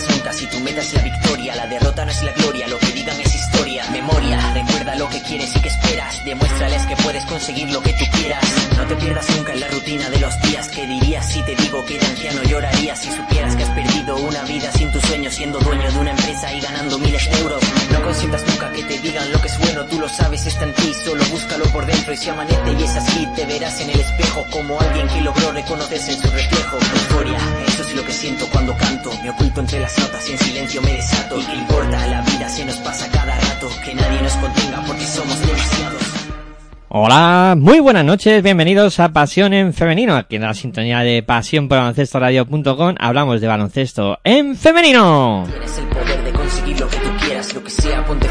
si tu meta es la victoria. La derrota no es la gloria, lo que digan es historia. Memoria, recuerda lo que quieres y que esperas. Demuéstrales que puedes conseguir lo que tú quieras. No te pierdas nunca en la rutina de los días. ¿Qué dirías si te digo que de anciano llorarías si supieras que has perdido una vida sin tu sueño, siendo dueño de una empresa y ganando miles de euros? No consientas nunca que te digan lo que es bueno, tú lo sabes, está en ti, solo búscalo por dentro y si amanece y es así, te verás en el espejo como alguien que logró reconocerse en su reflejo. Euforia, lo que siento cuando canto, me oculto entre las notas y en silencio me desato. ¿Y qué importa? La vida se nos pasa cada rato, que nadie nos contenga porque somos demasiados. Hola, muy buenas noches, bienvenidos a Pasión en Femenino. Aquí en la sintonía de Pasión por Baloncesto Radio.com hablamos de baloncesto en femenino. Tienes el poder de conseguir lo que tú quieras, lo que sea, ponte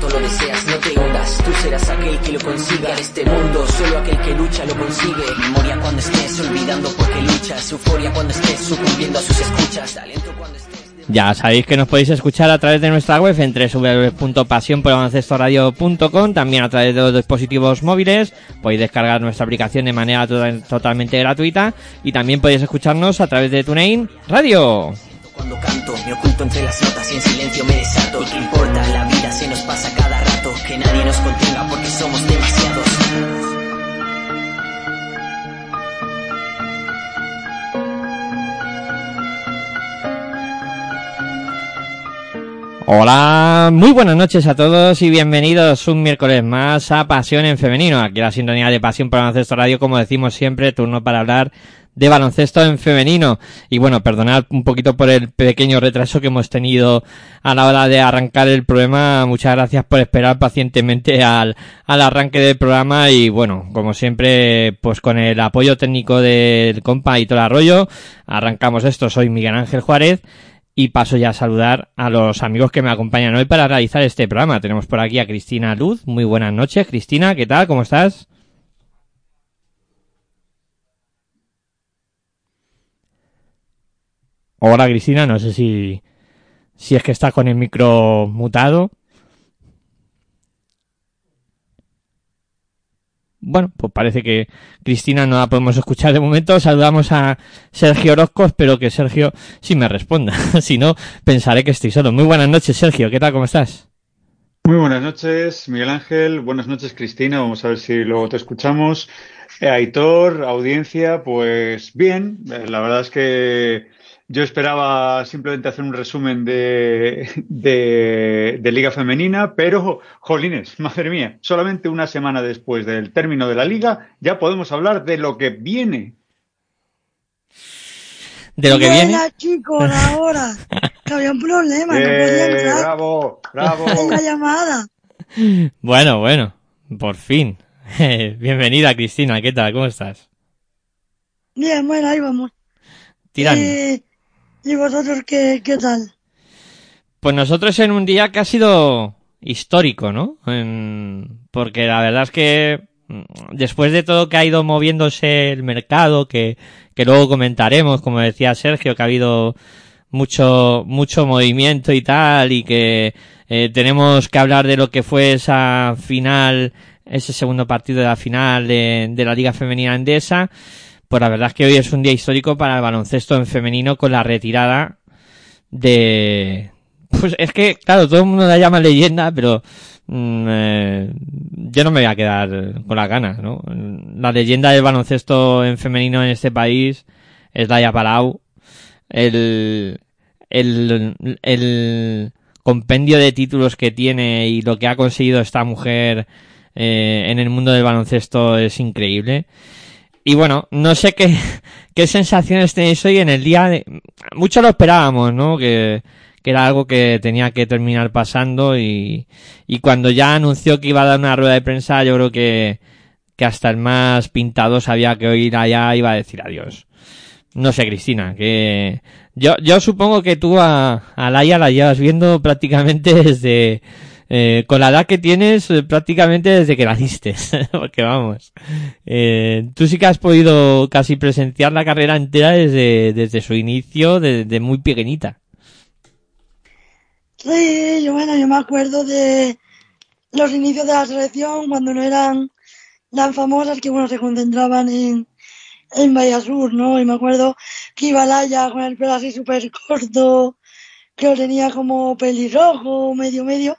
cuanto lo deseas, no te hundas, tú serás aquel que lo consiga en este mundo, solo aquel que lucha lo consigue. Memoria cuando estés olvidando porque luchas, euforia cuando estés sucumbiendo a sus escuchas, talento cuando estés... Ya sabéis que nos podéis escuchar a través de nuestra web en www.pasionporbaloncestoradio.com, también a través de los dispositivos móviles, podéis descargar nuestra aplicación de manera to- totalmente gratuita y también podéis escucharnos a través de TuneIn Radio. Cuando canto, me oculto entre las notas y en silencio me desato. ¿Y qué importa? La vida se nos pasa cada rato. Que nadie nos contenga porque somos demasiados. Hola, muy buenas noches a todos y bienvenidos un miércoles más a Pasión en Femenino. Aquí la sintonía de Pasión por Baloncesto Radio, como decimos siempre, turno para hablar de baloncesto en femenino. Y bueno, perdonad un poquito por el pequeño retraso que hemos tenido a la hora de arrancar el programa. Muchas gracias por esperar pacientemente al, al arranque del programa y bueno, como siempre, pues con el apoyo técnico del compa y todo el arroyo, arrancamos esto. Soy Miguel Ángel Juárez y paso ya a saludar a los amigos que me acompañan hoy para realizar este programa. Tenemos por aquí a Cristina Luz. Muy buenas noches, Cristina. ¿Qué tal? ¿Cómo estás? Hola, Cristina. No sé si, si es que está con el micro mutado. Bueno, pues parece que Cristina no la podemos escuchar de momento. Saludamos a Sergio Orozco, espero que Sergio sí me responda. si no, pensaré que estoy solo. Muy buenas noches, Sergio. ¿Qué tal? ¿Cómo estás? Muy buenas noches, Miguel Ángel. Buenas noches, Cristina. Vamos a ver si luego te escuchamos. Eh, Aitor, audiencia, pues bien. Eh, la verdad es que yo esperaba simplemente hacer un resumen de, de, de Liga Femenina, pero, jolines, madre mía, solamente una semana después del término de la Liga ya podemos hablar de lo que viene. De lo que viene. Buena, chicos, ahora. Que había un problema, no podía ¡Eh, entrar bravo, bravo! en la llamada. Bueno, bueno, por fin. Bienvenida, Cristina. ¿Qué tal? ¿Cómo estás? Bien, bueno, ahí vamos. Tirando. Y, ¿y vosotros qué, qué tal? Pues nosotros en un día que ha sido histórico, ¿no? En- Porque la verdad es que mm, después de todo que ha ido moviéndose el mercado, que, que luego comentaremos, como decía Sergio, que ha habido mucho, mucho movimiento y tal, y que eh, tenemos que hablar de lo que fue esa final, ese segundo partido de la final de, de la Liga Femenina Andesa. Pues la verdad es que hoy es un día histórico para el baloncesto en femenino con la retirada de... Pues es que, claro, todo el mundo la llama leyenda, pero mm, eh, yo no me voy a quedar con las ganas, ¿no? La leyenda del baloncesto en femenino en este país es Daya Palau. El, el, el compendio de títulos que tiene y lo que ha conseguido esta mujer eh, en el mundo del baloncesto es increíble. Y bueno, no sé qué, qué sensaciones tenéis hoy en el día de... Mucho lo esperábamos, ¿no? Que, que era algo que tenía que terminar pasando y, y cuando ya anunció que iba a dar una rueda de prensa, yo creo que, que hasta el más pintado sabía que hoy allá iba a decir adiós. No sé, Cristina, que yo, yo supongo que tú a, a Laia la llevas viendo prácticamente desde, eh, con la edad que tienes, eh, prácticamente desde que naciste. Porque vamos, eh, tú sí que has podido casi presenciar la carrera entera desde, desde su inicio, desde muy pequeñita. Sí, yo, bueno, yo me acuerdo de los inicios de la selección cuando no eran tan famosas que, bueno, se concentraban en, en Bahía Sur, ¿no? Y me acuerdo que iba Laia con el pelo así súper corto, que lo tenía como pelirrojo, medio medio.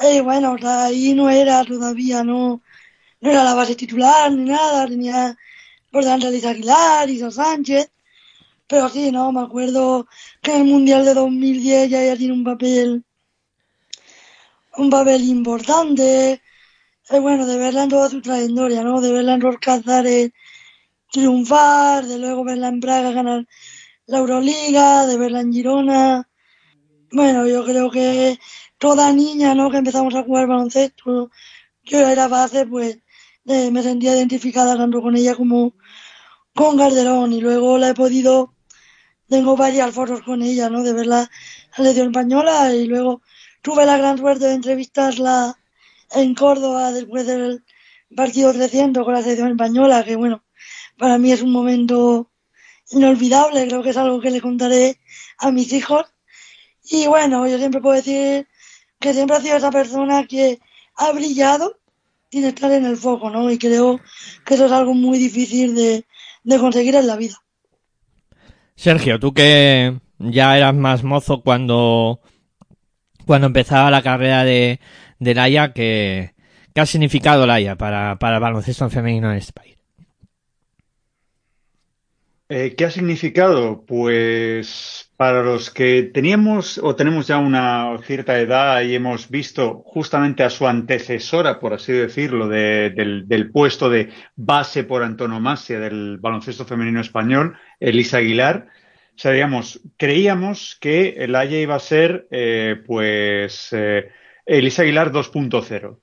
Y bueno, ahí no era todavía, no, no era la base titular ni nada, tenía por delante a Aguilar, Isa Sánchez, pero sí, no, me acuerdo que en el Mundial de 2010 ya ella tiene un papel, un papel importante, eh, bueno, de verla en toda su trayectoria, ¿no? De verla en Roscazares triunfar, de luego verla en Praga ganar la Euroliga, de verla en Girona. Bueno, yo creo que toda niña, ¿no? Que empezamos a jugar baloncesto, yo era base, pues me sentía identificada tanto con ella como con Garderón y luego la he podido, tengo varias fotos con ella, ¿no? De en la selección española y luego tuve la gran suerte de entrevistarla en Córdoba después del partido 300 con la selección española, que bueno, para mí es un momento inolvidable, creo que es algo que le contaré a mis hijos. Y bueno, yo siempre puedo decir que siempre ha sido esa persona que ha brillado sin estar en el foco, ¿no? Y creo que eso es algo muy difícil de, de conseguir en la vida. Sergio, tú que ya eras más mozo cuando, cuando empezaba la carrera de, de Laia, ¿qué, qué ha significado Laia para, para el baloncesto femenino en este país? Eh, ¿Qué ha significado? Pues para los que teníamos o tenemos ya una cierta edad y hemos visto justamente a su antecesora, por así decirlo, del, del, puesto de base por antonomasia del baloncesto femenino español, Elisa Aguilar, sabíamos, creíamos que el Haya iba a ser, eh, pues, eh, Elisa Aguilar 2.0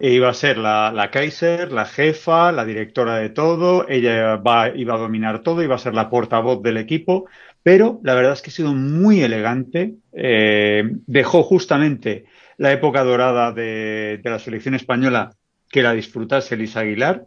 e iba a ser la, la, Kaiser, la jefa, la directora de todo, ella va, iba a dominar todo, iba a ser la portavoz del equipo, pero la verdad es que ha sido muy elegante, eh, dejó justamente la época dorada de, la selección española que la disfrutase Elisa Aguilar,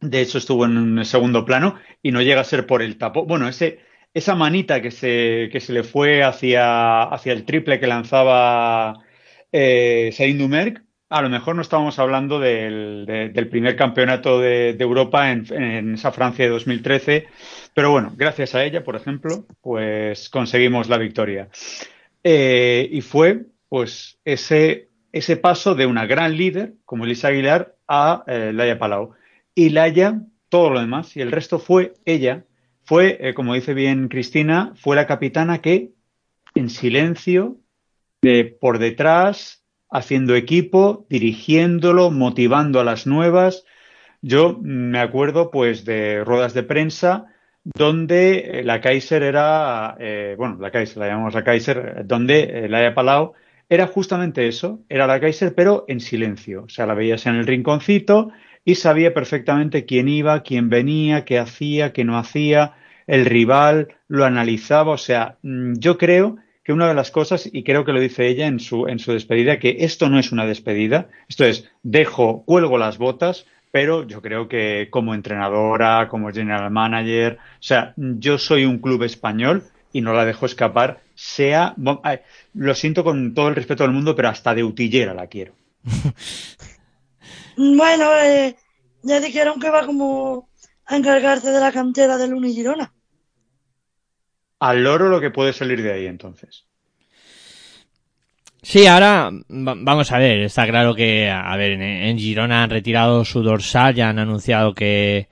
de hecho estuvo en un segundo plano y no llega a ser por el tapo, bueno, ese, esa manita que se, que se le fue hacia, hacia el triple que lanzaba eh, Dumerc, a lo mejor no estábamos hablando del, de, del primer campeonato de, de Europa en, en, esa Francia de 2013, pero bueno, gracias a ella, por ejemplo, pues conseguimos la victoria. Eh, y fue, pues, ese, ese paso de una gran líder, como Elisa Aguilar, a eh, Laia Palau. Y Laia, todo lo demás, y el resto fue ella, fue, eh, como dice bien Cristina, fue la capitana que, en silencio, de, por detrás, haciendo equipo, dirigiéndolo, motivando a las nuevas. Yo me acuerdo pues de ruedas de prensa donde eh, la Kaiser era, eh, bueno, la Kaiser, la llamamos la Kaiser, donde eh, la haya Palau era justamente eso, era la Kaiser pero en silencio, o sea, la veías en el rinconcito y sabía perfectamente quién iba, quién venía, qué hacía, qué no hacía, el rival, lo analizaba, o sea, mm, yo creo que una de las cosas, y creo que lo dice ella en su, en su despedida, que esto no es una despedida, esto es, dejo, cuelgo las botas, pero yo creo que como entrenadora, como general manager, o sea, yo soy un club español y no la dejo escapar, sea, lo siento con todo el respeto del mundo, pero hasta de utillera la quiero. bueno, eh, ya dijeron que va como a encargarse de la cantera del Unigirona al loro lo que puede salir de ahí entonces. Sí, ahora vamos a ver, está claro que, a ver, en, Girona han retirado su dorsal, ya han anunciado que,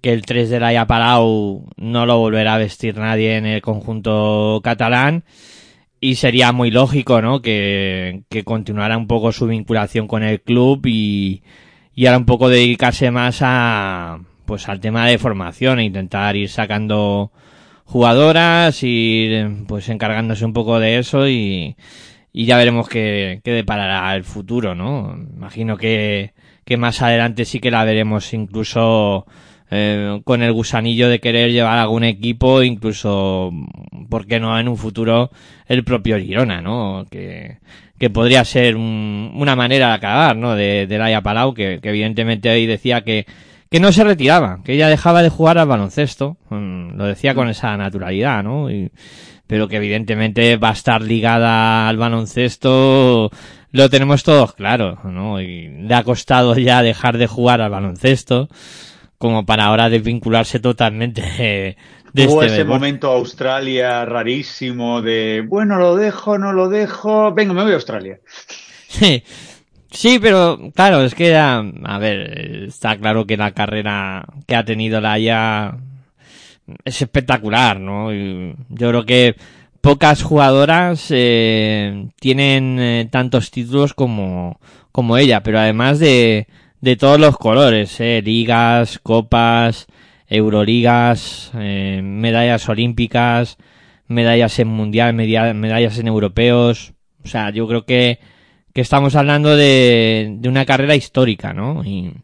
que el 3 de la Palau no lo volverá a vestir nadie en el conjunto catalán y sería muy lógico, ¿no? Que, que continuara un poco su vinculación con el club y, y ahora un poco dedicarse más a, pues al tema de formación e intentar ir sacando jugadoras y pues encargándose un poco de eso y, y ya veremos qué, qué deparará el futuro, ¿no? Imagino que, que más adelante sí que la veremos incluso eh, con el gusanillo de querer llevar algún equipo, incluso, ¿por qué no en un futuro el propio Girona, ¿no? Que, que podría ser un, una manera de acabar, ¿no? De, de Laia Palau, que, que evidentemente hoy decía que que no se retiraba, que ella dejaba de jugar al baloncesto, mm, lo decía con esa naturalidad, ¿no? Pero que evidentemente va a estar ligada al baloncesto, lo tenemos todos claro, ¿no? Y le ha costado ya dejar de jugar al baloncesto, como para ahora desvincularse totalmente de, de Hubo este ese momento Australia rarísimo de, bueno, lo dejo, no lo dejo, venga, me voy a Australia. Sí, sí, pero claro, es que, a, a ver, está claro que la carrera que ha tenido la Haya es espectacular, ¿no? Yo creo que pocas jugadoras eh, tienen eh, tantos títulos como, como ella, pero además de, de todos los colores, eh, ligas, copas, euroligas, eh, medallas olímpicas, medallas en mundial, medallas en europeos, o sea, yo creo que, que estamos hablando de, de una carrera histórica, ¿no? Y,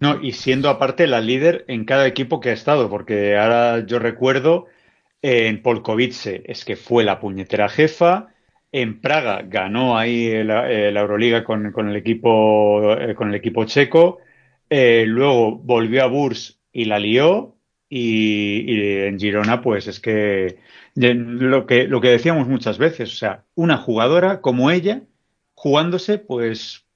No, y siendo aparte la líder en cada equipo que ha estado, porque ahora yo recuerdo en Polkovice es que fue la puñetera jefa, en Praga ganó ahí la, eh, Euroliga con, con el equipo eh, con el equipo checo, eh, luego volvió a Burs y la lió. Y, y en Girona pues es que lo que lo que decíamos muchas veces, o sea, una jugadora como ella jugándose pues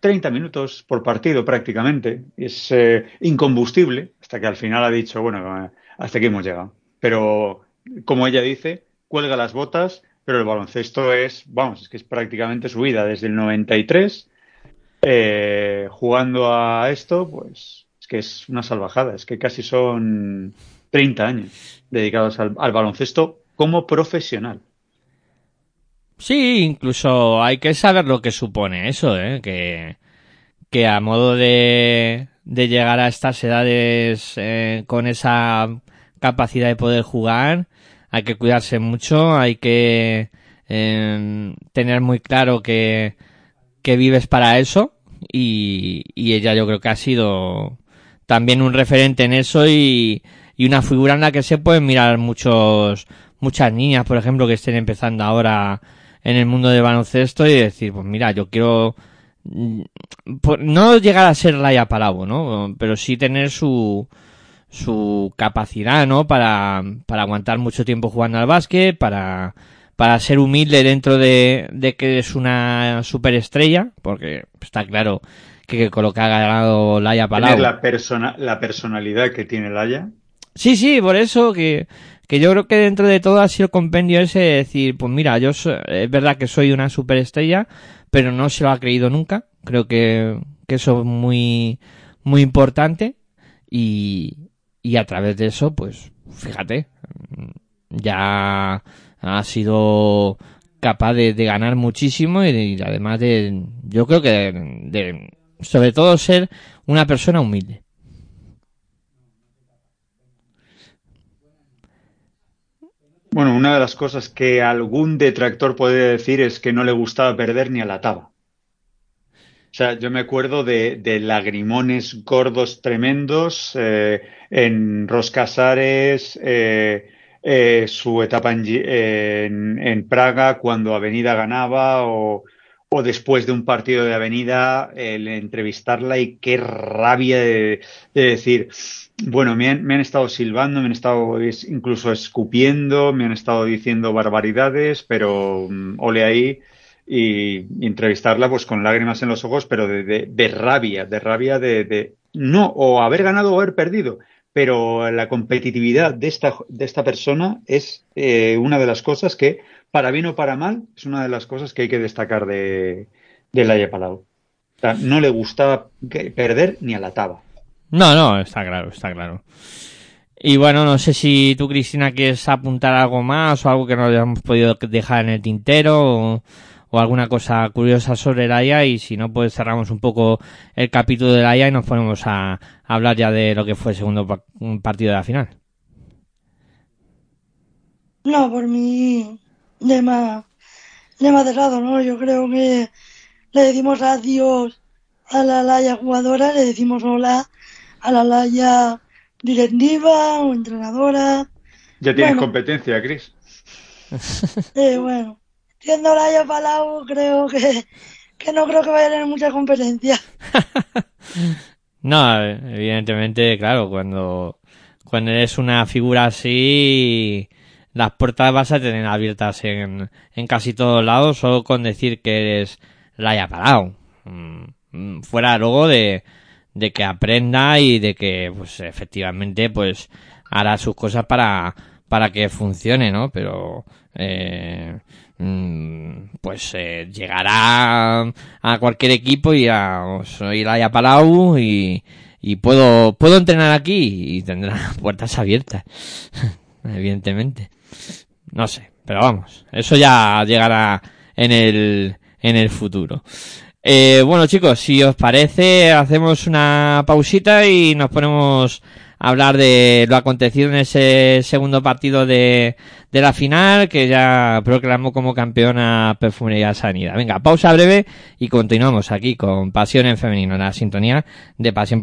30 minutos por partido prácticamente. Es eh, incombustible hasta que al final ha dicho, bueno, eh, hasta aquí hemos llegado. Pero como ella dice, cuelga las botas, pero el baloncesto es, vamos, es que es prácticamente su vida desde el 93 eh, jugando a esto, pues es que es una salvajada, es que casi son 30 años dedicados al, al baloncesto como profesional. Sí, incluso hay que saber lo que supone eso, ¿eh? Que, que a modo de, de llegar a estas edades eh, con esa capacidad de poder jugar, hay que cuidarse mucho, hay que eh, tener muy claro que, que vives para eso y, y ella yo creo que ha sido también un referente en eso y, y una figura en la que se pueden mirar muchos muchas niñas, por ejemplo, que estén empezando ahora en el mundo del baloncesto y decir, pues mira, yo quiero mm, pues, no llegar a ser Laia Palau, ¿no? Pero sí tener su su capacidad, ¿no? Para, para aguantar mucho tiempo jugando al básquet, para, para ser humilde dentro de, de que es una superestrella, porque está claro que con lo que ha ganado Laia Palau. Tener la, persona, la personalidad que tiene Laia. Sí, sí, por eso que, que yo creo que dentro de todo ha sido el compendio ese de decir, pues mira, yo so- es verdad que soy una superestrella, pero no se lo ha creído nunca. Creo que, que eso es muy, muy importante y, y a través de eso, pues, fíjate, ya ha sido capaz de, ganar muchísimo y, y además de, yo creo que de, de, sobre todo ser una persona humilde. Bueno, una de las cosas que algún detractor podría decir es que no le gustaba perder ni a la taba. O sea, yo me acuerdo de, de lagrimones gordos tremendos eh, en Roscasares, eh, eh, su etapa en, en, en Praga cuando Avenida ganaba o, o después de un partido de Avenida el entrevistarla y qué rabia de, de decir, bueno, me han, me han estado silbando, me han estado es- incluso escupiendo, me han estado diciendo barbaridades, pero mm, ole ahí y, entrevistarla pues con lágrimas en los ojos, pero de, de, de rabia, de rabia de, de no, o haber ganado o haber perdido, pero la competitividad de esta, de esta persona es eh, una de las cosas que, para bien o para mal, es una de las cosas que hay que destacar de, de Laia Palau. O sea, no le gustaba perder ni a la taba. No, no, está claro, está claro. Y bueno, no sé si tú, Cristina, quieres apuntar algo más o algo que no hayamos podido dejar en el tintero o, o alguna cosa curiosa sobre IA y si no, pues cerramos un poco el capítulo de la IA y nos ponemos a, a hablar ya de lo que fue el segundo pa- partido de la final. No, por mí, tema cerrado, ¿no? Yo creo que le decimos adiós a la Laya jugadora, le decimos hola a la Laya directiva o entrenadora. Ya tienes Bueno. competencia, Chris. Eh, bueno, siendo Laya Palau, creo que, que no creo que vaya a tener mucha competencia. No, evidentemente, claro, cuando, cuando eres una figura así, las puertas vas a tener abiertas en, en casi todos lados, solo con decir que eres Laia Palau. Mm, mm, Fuera luego de, de que aprenda y de que, pues, efectivamente, pues, hará sus cosas para, para que funcione, ¿no? Pero, eh, mm, pues eh, llegará a cualquier equipo y a, ir a Palau y, y puedo, puedo entrenar aquí y tendrá puertas abiertas. Evidentemente. No sé, pero vamos, eso ya llegará en el, en el futuro. Eh, bueno chicos, si os parece, hacemos una pausita y nos ponemos a hablar de lo acontecido en ese segundo partido de, de la final, que ya proclamó como campeona Perfumería Sanidad. Venga, pausa breve y continuamos aquí con Pasión en Femenino, la sintonía de pasión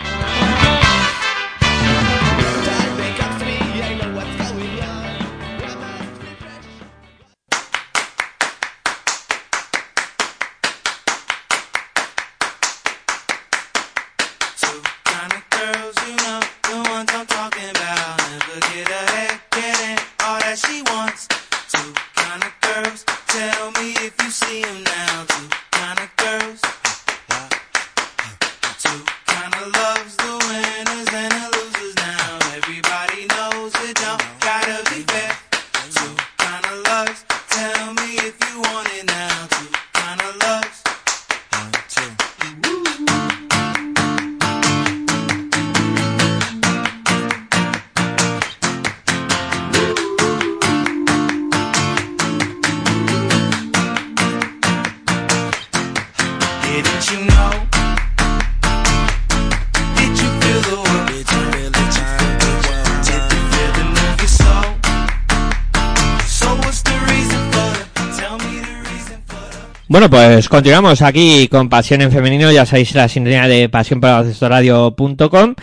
Bueno, pues continuamos aquí con Pasión en Femenino, ya sabéis la sintonía de pasión para radio.com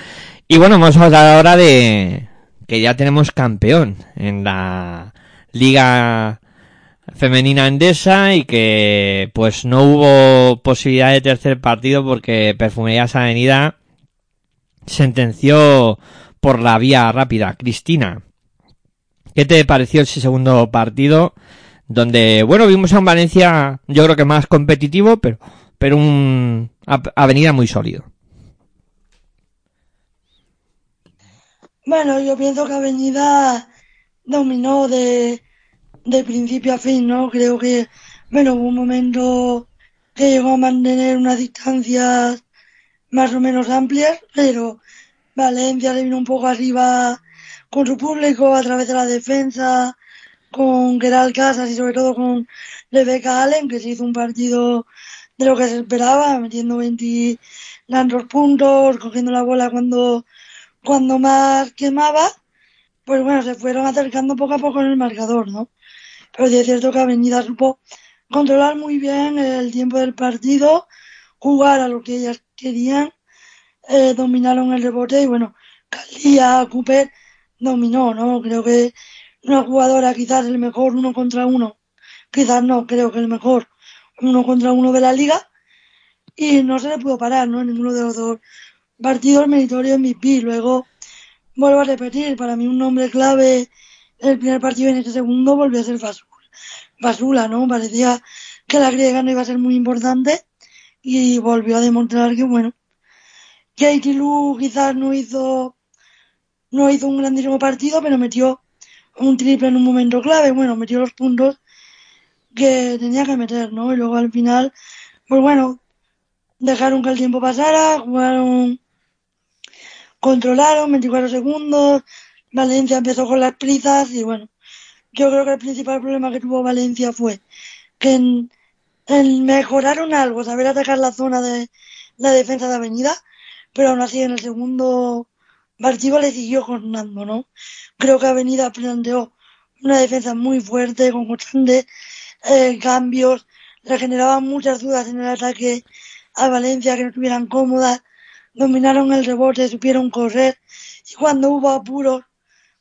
y bueno, vamos a hablar ahora de que ya tenemos campeón en la Liga Femenina Endesa y que pues no hubo posibilidad de tercer partido porque Perfumerías Avenida sentenció por la vía rápida. Cristina, ¿qué te pareció ese segundo partido? Donde, bueno, vimos a un Valencia, yo creo que más competitivo, pero, pero un Avenida muy sólido. Bueno, yo pienso que Avenida dominó de, de principio a fin, ¿no? Creo que, bueno, hubo un momento que llegó a mantener unas distancias más o menos amplias, pero Valencia le vino un poco arriba con su público a través de la defensa, con Gerald Casas y sobre todo con Rebecca Allen, que se hizo un partido de lo que se esperaba, metiendo 20 tantos puntos, cogiendo la bola cuando, cuando más quemaba, pues bueno, se fueron acercando poco a poco en el marcador, ¿no? Pero sí es cierto que Avenida supo controlar muy bien el tiempo del partido, jugar a lo que ellas querían, eh, dominaron el rebote y bueno, Calía, Cooper dominó, ¿no? Creo que una jugadora quizás el mejor uno contra uno, quizás no, creo que el mejor uno contra uno de la liga y no se le pudo parar, ¿no? Ninguno de los dos partidos meritorio MVP. Luego, vuelvo a repetir, para mí un nombre clave en el primer partido en este segundo volvió a ser Basula, ¿no? Parecía que la griega no iba a ser muy importante y volvió a demostrar que, bueno, Katie Lu quizás no hizo, no hizo un grandísimo partido, pero metió un triple en un momento clave, bueno, metió los puntos que tenía que meter, ¿no? Y luego al final, pues bueno, dejaron que el tiempo pasara, jugaron, controlaron 24 segundos, Valencia empezó con las prisas y bueno, yo creo que el principal problema que tuvo Valencia fue que en, mejoraron algo, saber atacar la zona de la defensa de Avenida, pero aún así en el segundo le siguió jornando, ¿no? Creo que Avenida planteó una defensa muy fuerte, con constantes eh, cambios, le generaban muchas dudas en el ataque a Valencia, que no estuvieran cómodas, dominaron el rebote, supieron correr y cuando hubo apuros,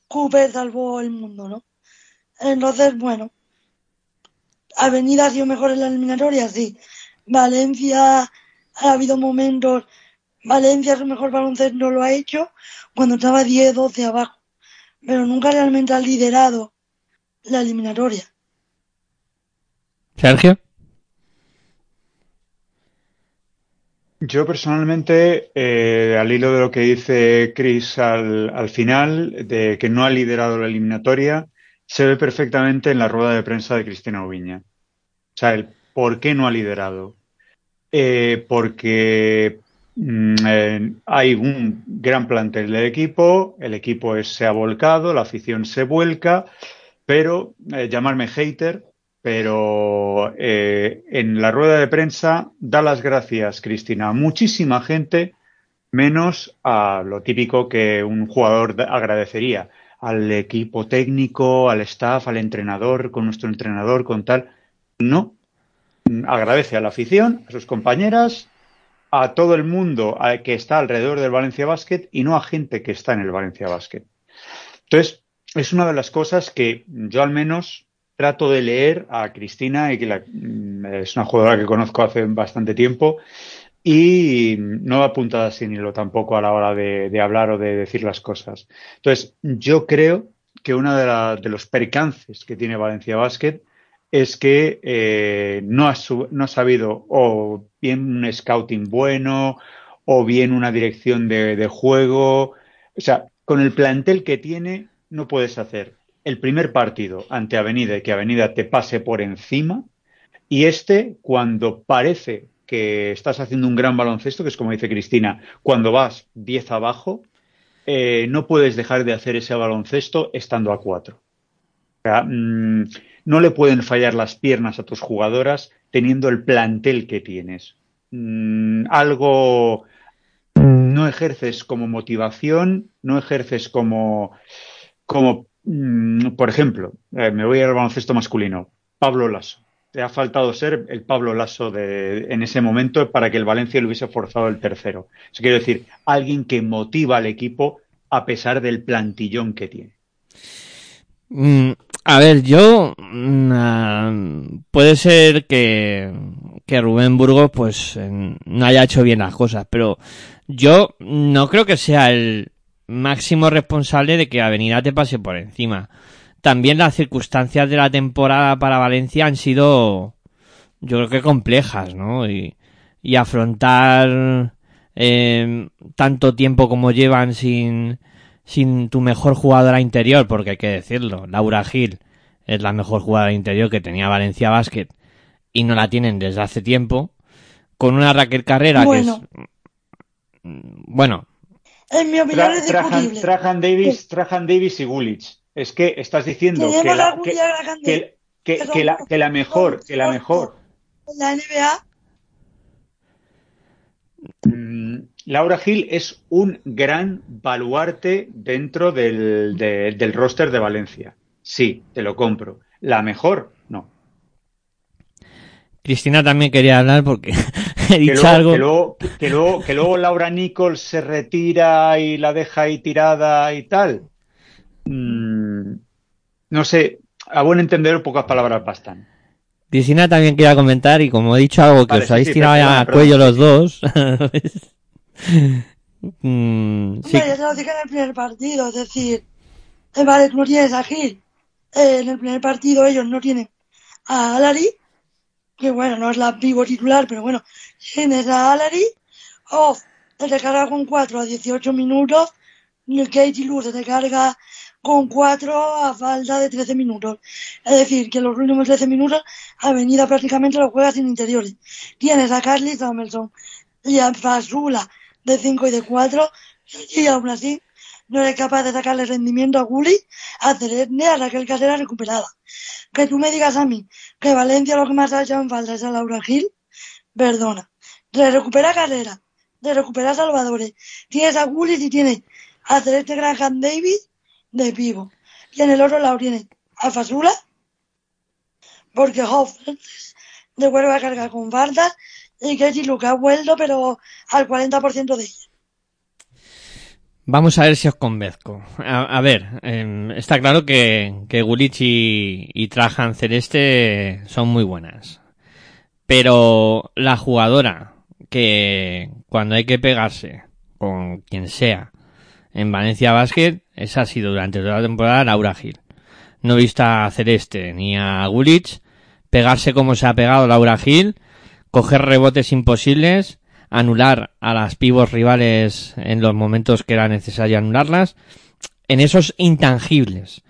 Cooper salvó el mundo, ¿no? Entonces, bueno, Avenida ha sido mejor en la eliminatoria, sí. Valencia ha habido momentos, Valencia su mejor baloncesto no lo ha hecho cuando estaba 10-12 abajo, pero nunca realmente ha liderado la eliminatoria. Sergio. Yo personalmente, eh, al hilo de lo que dice Chris al, al, final, de que no ha liderado la eliminatoria, se ve perfectamente en la rueda de prensa de Cristina Oviña. O sea, el por qué no ha liderado. Eh, porque hay un gran plantel del equipo, el equipo se ha volcado, la afición se vuelca, pero eh, llamarme hater, pero eh, en la rueda de prensa da las gracias, Cristina, a muchísima gente, menos a lo típico que un jugador agradecería, al equipo técnico, al staff, al entrenador, con nuestro entrenador, con tal. No. Agradece a la afición, a sus compañeras, a todo el mundo que está alrededor del Valencia Basket y no a gente que está en el Valencia Basket. Entonces, es una de las cosas que yo al menos trato de leer a Cristina, y que la, mm, es una jugadora que conozco hace bastante tiempo, y no va apuntada sin hilo tampoco a la hora de, hablar o de decir las cosas. Entonces, yo creo que uno de, de los percances que tiene Valencia Basket es que eh, no, ha, no sabido o bien un scouting bueno o bien una dirección de, de juego. O sea, con el plantel que tiene, no puedes hacer el primer partido ante Avenida y que Avenida te pase por encima y este cuando parece que estás haciendo un gran baloncesto, que es como dice Cristina, cuando vas 10 abajo, eh, no puedes dejar de hacer ese baloncesto estando a 4. O sea, mmm, no le pueden fallar las piernas a tus jugadoras teniendo el plantel que tienes. Mm, algo no ejerces como motivación, no ejerces como, como mm, por ejemplo, eh, me voy al baloncesto masculino, Pablo Lasso. Te ha faltado ser el Pablo Lasso de, en ese momento para que el Valencia le hubiese forzado el tercero. Eso quiere decir, alguien que motiva al equipo a pesar del plantillón que tiene. Mm, a ver, yo uh, puede ser que, que Rubén Burgos pues no haya hecho bien las cosas, pero yo no creo que sea el máximo responsable de que Avenida te pase por encima. También las circunstancias de la temporada para Valencia han sido, yo creo que complejas, ¿no? Y, y afrontar eh, tanto tiempo como llevan sin, sin tu mejor jugadora interior, porque hay que decirlo, Laura Gil es la mejor jugadora interior que tenía Valencia Basket y no la tienen desde hace tiempo, con una Raquel Carrera Bueno. que es... Bueno, En mi opinión es Trajan, Davis, Trajan Davis y Gulich. Es que estás diciendo que la, que, la, que la mejor, que la mejor. La NBA, Mm, Laura Gil es un gran baluarte dentro del, de- del roster de Valencia. Sí, te lo compro. La mejor, no. Cristina también quería hablar porque he Que dicho luego, algo. que, luego, que, luego, que luego Laura Nichols se retira y la deja ahí tirada y tal. Mm, no sé, a buen entender, pocas palabras bastan. Cristina también quería comentar y como he dicho algo que Vale, os habéis sí, tirado a cuello los dos. Mm, ya te lo dije en el primer partido, es decir, vale, tú no tienes a Gil. Eh, en el primer partido ellos no tienen a Alari, que bueno, no es la vivo titular, pero bueno, tienes a Alari, Off se te carga con 4 a 18 minutos, y el Katie Luz se te carga con 4 a falta de 13 minutos. Es decir, que los últimos 13 minutos Avenida prácticamente lo juega sin interiores. Tienes a Carly Samuelson y a Fasula de 5 y de 4 y aún así no eres capaz de sacarle rendimiento a Gulli, a Ceredne, a Raquel Casera recuperada. Que tú me digas a mí que Valencia lo que más ha hecho en falta es a Laura Gil, perdona. Te recupera Carrera, te recupera Salvadores, tienes a Gulli y tienes a Celeste Graham Davis de pivo. Y en el otro lado tienes a Fasula, porque Hoff de vuelve a cargar con faltas y Giroud que ha vuelto pero al 40% de ella. Vamos a ver si os convenzco. A, ver, eh, está claro que, que Gulich y, y Trajan Celeste son muy buenas. Pero la jugadora que cuando hay que pegarse con quien sea en Valencia Basket, esa ha sido durante toda la temporada Laura Gil. No he visto a Celeste ni a Gulich pegarse como se ha pegado Laura Gil, coger rebotes imposibles, anular a las pivos rivales en los momentos que era necesario anularlas, en esos intangibles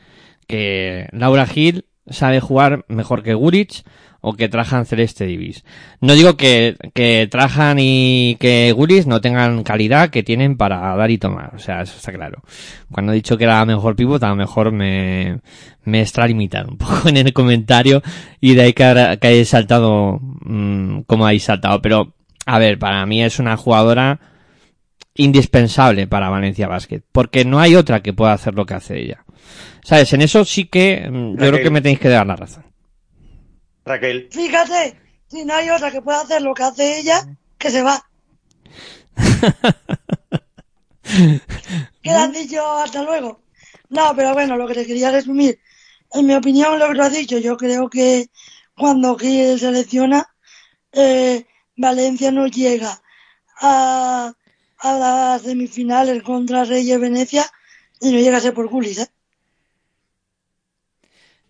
que Laura Gil sabe jugar mejor que Gurich o que Trajan Celeste Divis. No digo que, que Trajan y que Gurich no tengan calidad que tienen para dar y tomar, o sea, eso está claro. Cuando he dicho que era mejor pivot, a lo mejor me, me extralimitado un poco en el comentario y de ahí que, que hayáis saltado mmm, como habéis saltado, pero a ver, para mí es una jugadora indispensable para Valencia Basket, porque no hay otra que pueda hacer lo que hace ella. ¿Sabes? En eso sí que mm, yo creo que me tenéis que dar la razón. Raquel. Fíjate, si no hay otra que pueda hacer lo que hace ella, que se va. ¿Qué le han dicho hasta luego? No, pero bueno, lo que te quería resumir. En mi opinión, lo que tú has dicho, yo creo que cuando Gil selecciona, eh, Valencia no llega a, a las semifinales contra Reyes Venecia y no llega a ser por Gulis, ¿eh?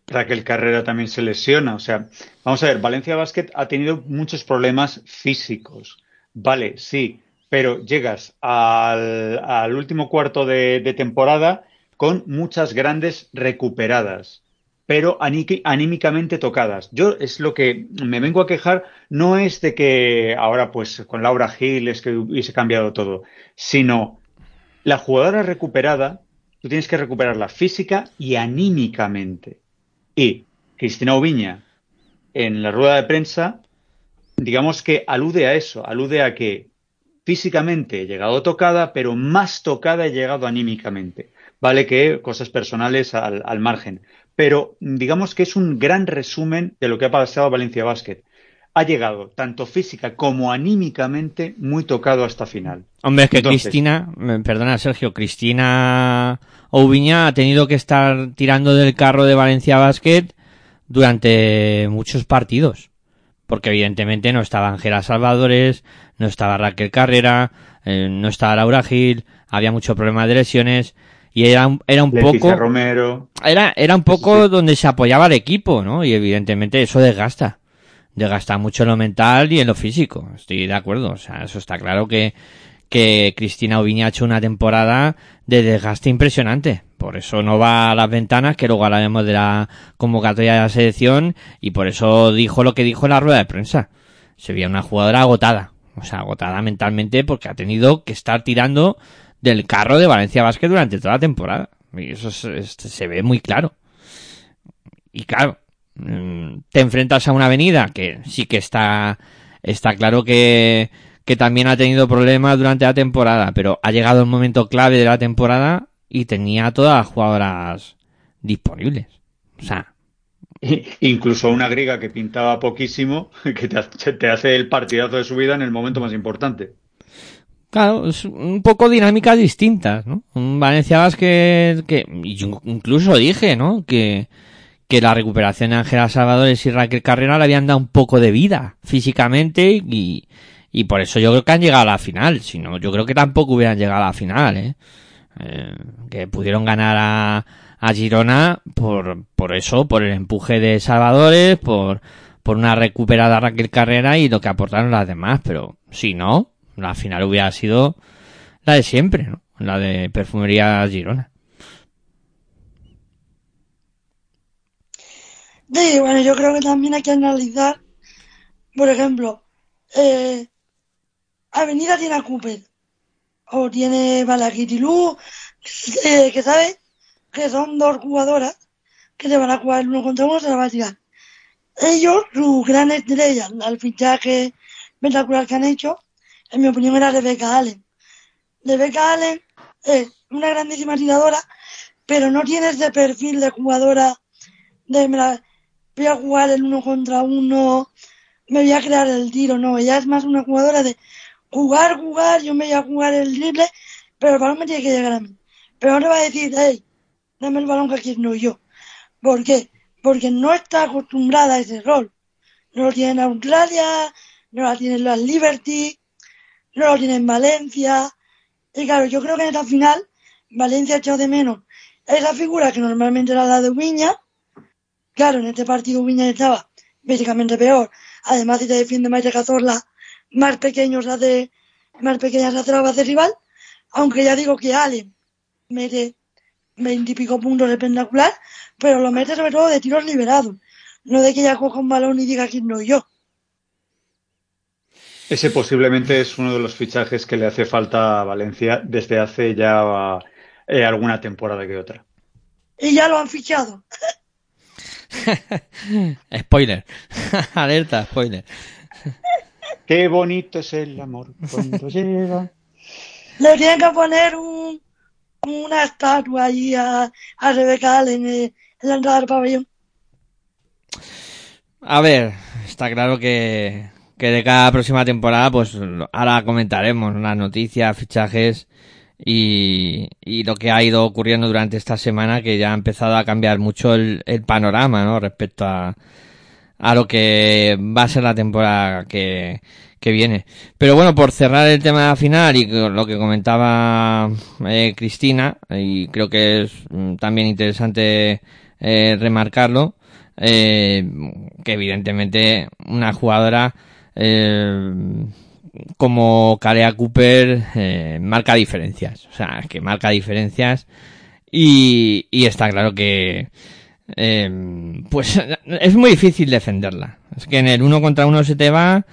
Raquel Carrera también se lesiona. O sea, vamos a ver, Valencia Basket ha tenido muchos problemas físicos. Vale, sí, pero llegas al, al último cuarto de, temporada con muchas grandes recuperadas, pero anímicamente tocadas. Yo es lo que me vengo a quejar, no es de que ahora pues con Laura Gil es que hubiese cambiado todo, sino la jugadora recuperada, tú tienes que recuperarla física y anímicamente. Y Cristina Oviña, en la rueda de prensa, digamos que alude a eso, alude a que físicamente he llegado tocada, pero más tocada he llegado anímicamente. Vale que cosas personales al, al, margen. Pero digamos que es un gran resumen de lo que ha pasado Valencia Basket. Ha llegado, tanto física como anímicamente, muy tocado hasta final. Hombre, es que Entonces, Cristina, perdona Sergio, Cristina Oubiña ha tenido que estar tirando del carro de Valencia Basket durante muchos partidos. Porque evidentemente no estaba Ángela Salvadores, no estaba Raquel Carrera, eh, no estaba Laura Gil, había mucho problema de lesiones y era, era un Leticia poco Romero. era era un poco sí. donde se apoyaba el equipo, ¿no? Y evidentemente eso desgasta. Desgasta mucho en lo mental y en lo físico. Estoy de acuerdo, o sea, eso está claro que que Cristina Oviña ha hecho una temporada de desgaste impresionante. Por eso no va a las ventanas, que luego hablaremos de la convocatoria de la selección, y por eso dijo lo que dijo en la rueda de prensa. Se veía una jugadora agotada, o sea, agotada mentalmente porque ha tenido que estar tirando del carro de Valencia Basket durante toda la temporada. Y eso es, es, se ve muy claro. Y claro, mm, te enfrentas a una avenida que sí que está, está claro que, que también ha tenido problemas durante la temporada, pero ha llegado el momento clave de la temporada y tenía todas las jugadoras disponibles. O sea. Incluso una griega que pintaba poquísimo, que te hace el partidazo de su vida en el momento más importante. Claro, es un poco dinámicas distintas, ¿no? Un Valencia Basket que, incluso dije, ¿no? Que, que la recuperación de Ángela Salvadores y Raquel Carrera le habían dado un poco de vida físicamente y, y por eso yo creo que han llegado a la final. Si no, yo creo que tampoco hubieran llegado a la final, ¿eh? eh que pudieron ganar a, a Girona por, por eso, por el empuje de Salvadores, por, por una recuperada Raquel Carrera y lo que aportaron las demás. Pero si no, la final hubiera sido la de siempre, ¿no? La de Perfumería Girona. Sí, bueno, yo creo que también hay que analizar, por ejemplo, eh, Avenida tiene a Cooper o tiene Balaguirilú, eh, que sabe que son dos jugadoras que se van a jugar uno contra uno, se la va a tirar. Ellos, su gran estrella, al fichaje espectacular que han hecho, en mi opinión era Rebecca Allen. Rebecca Allen es una grandísima tiradora, pero no tiene ese perfil de jugadora de me la, voy a jugar el uno contra uno me voy a crear el tiro, no, ella es más una jugadora de jugar, jugar, yo me voy a jugar el drible, pero el balón me tiene que llegar a mí. Pero no le va a decir, hey, dame el balón que aquí no yo. ¿Por qué? Porque no está acostumbrada a ese rol. No lo tiene en Australia, no la tiene en las Liberty, no lo tiene en Valencia. Y claro, yo creo que en esta final Valencia ha echado de menos esa figura que normalmente era la de Ubiña. Claro, en este partido Ubiña estaba básicamente peor. Además, si te defiende Maite Cazorla, más pequeños hace, más pequeñas hace la base rival. Aunque ya digo que Ale mete veintipico puntos espectacular, pero lo mete sobre todo de tiros liberados. No de que ella coja un balón y diga quién no yo. Ese posiblemente es uno de los fichajes que le hace falta a Valencia desde hace ya eh, alguna temporada que otra. Y ya lo han fichado. spoiler. Alerta, spoiler. Qué bonito es el amor cuando llega. Le tienen que poner un, una estatua allí a, a Rebeca Allen en, en la entrada del pabellón. A ver, está claro que, que de cada próxima temporada, pues ahora comentaremos las noticias, fichajes y, y lo que ha ido ocurriendo durante esta semana, que ya ha empezado a cambiar mucho el, el panorama, ¿no? Respecto a, a lo que va a ser la temporada que, que viene. Pero bueno, por cerrar el tema final y lo que comentaba eh, Cristina, y creo que es mm, también interesante eh, remarcarlo, eh, que evidentemente una jugadora eh, como Kalea Cooper eh, marca diferencias, o sea, que marca diferencias y, está claro que eh, pues es muy difícil defenderla. Es que en el uno contra uno se te va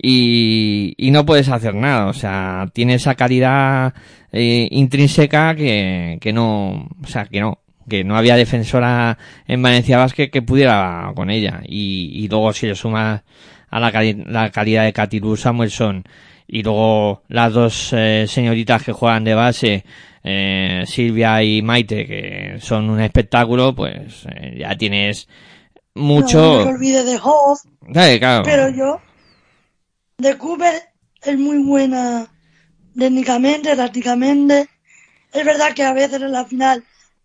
y, no puedes hacer nada. O sea, tiene esa calidad eh, intrínseca que, que no, o sea, que no, que no había defensora en Valencia Basket que pudiera con ella. Y, y luego si le sumas a la, cali- la calidad de Katilu Samuelson y luego las dos eh, señoritas que juegan de base, eh, Silvia y Maite, que son un espectáculo, pues eh, ya tienes mucho... No, no me olvide de Hoff, claro. pero yo, de Cooper es muy buena técnicamente, tácticamente. Es verdad que a veces en la final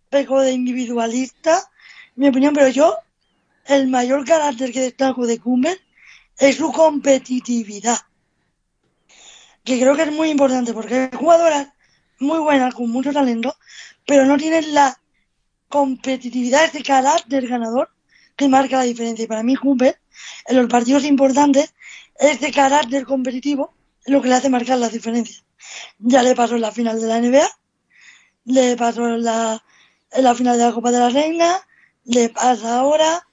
peco de individualista, mi opinión, pero yo, el mayor carácter que destaco de Cooper es su competitividad. Que creo que es muy importante porque hay jugadoras muy buenas, con mucho talento, pero no tienen la competitividad, ese carácter ganador que marca la diferencia. Y para mí, Cooper, en los partidos importantes, este carácter competitivo lo que le hace marcar las diferencias. Ya le pasó en la final de la NBA, le pasó la, en la final de la Copa de la Reina, le pasa ahora.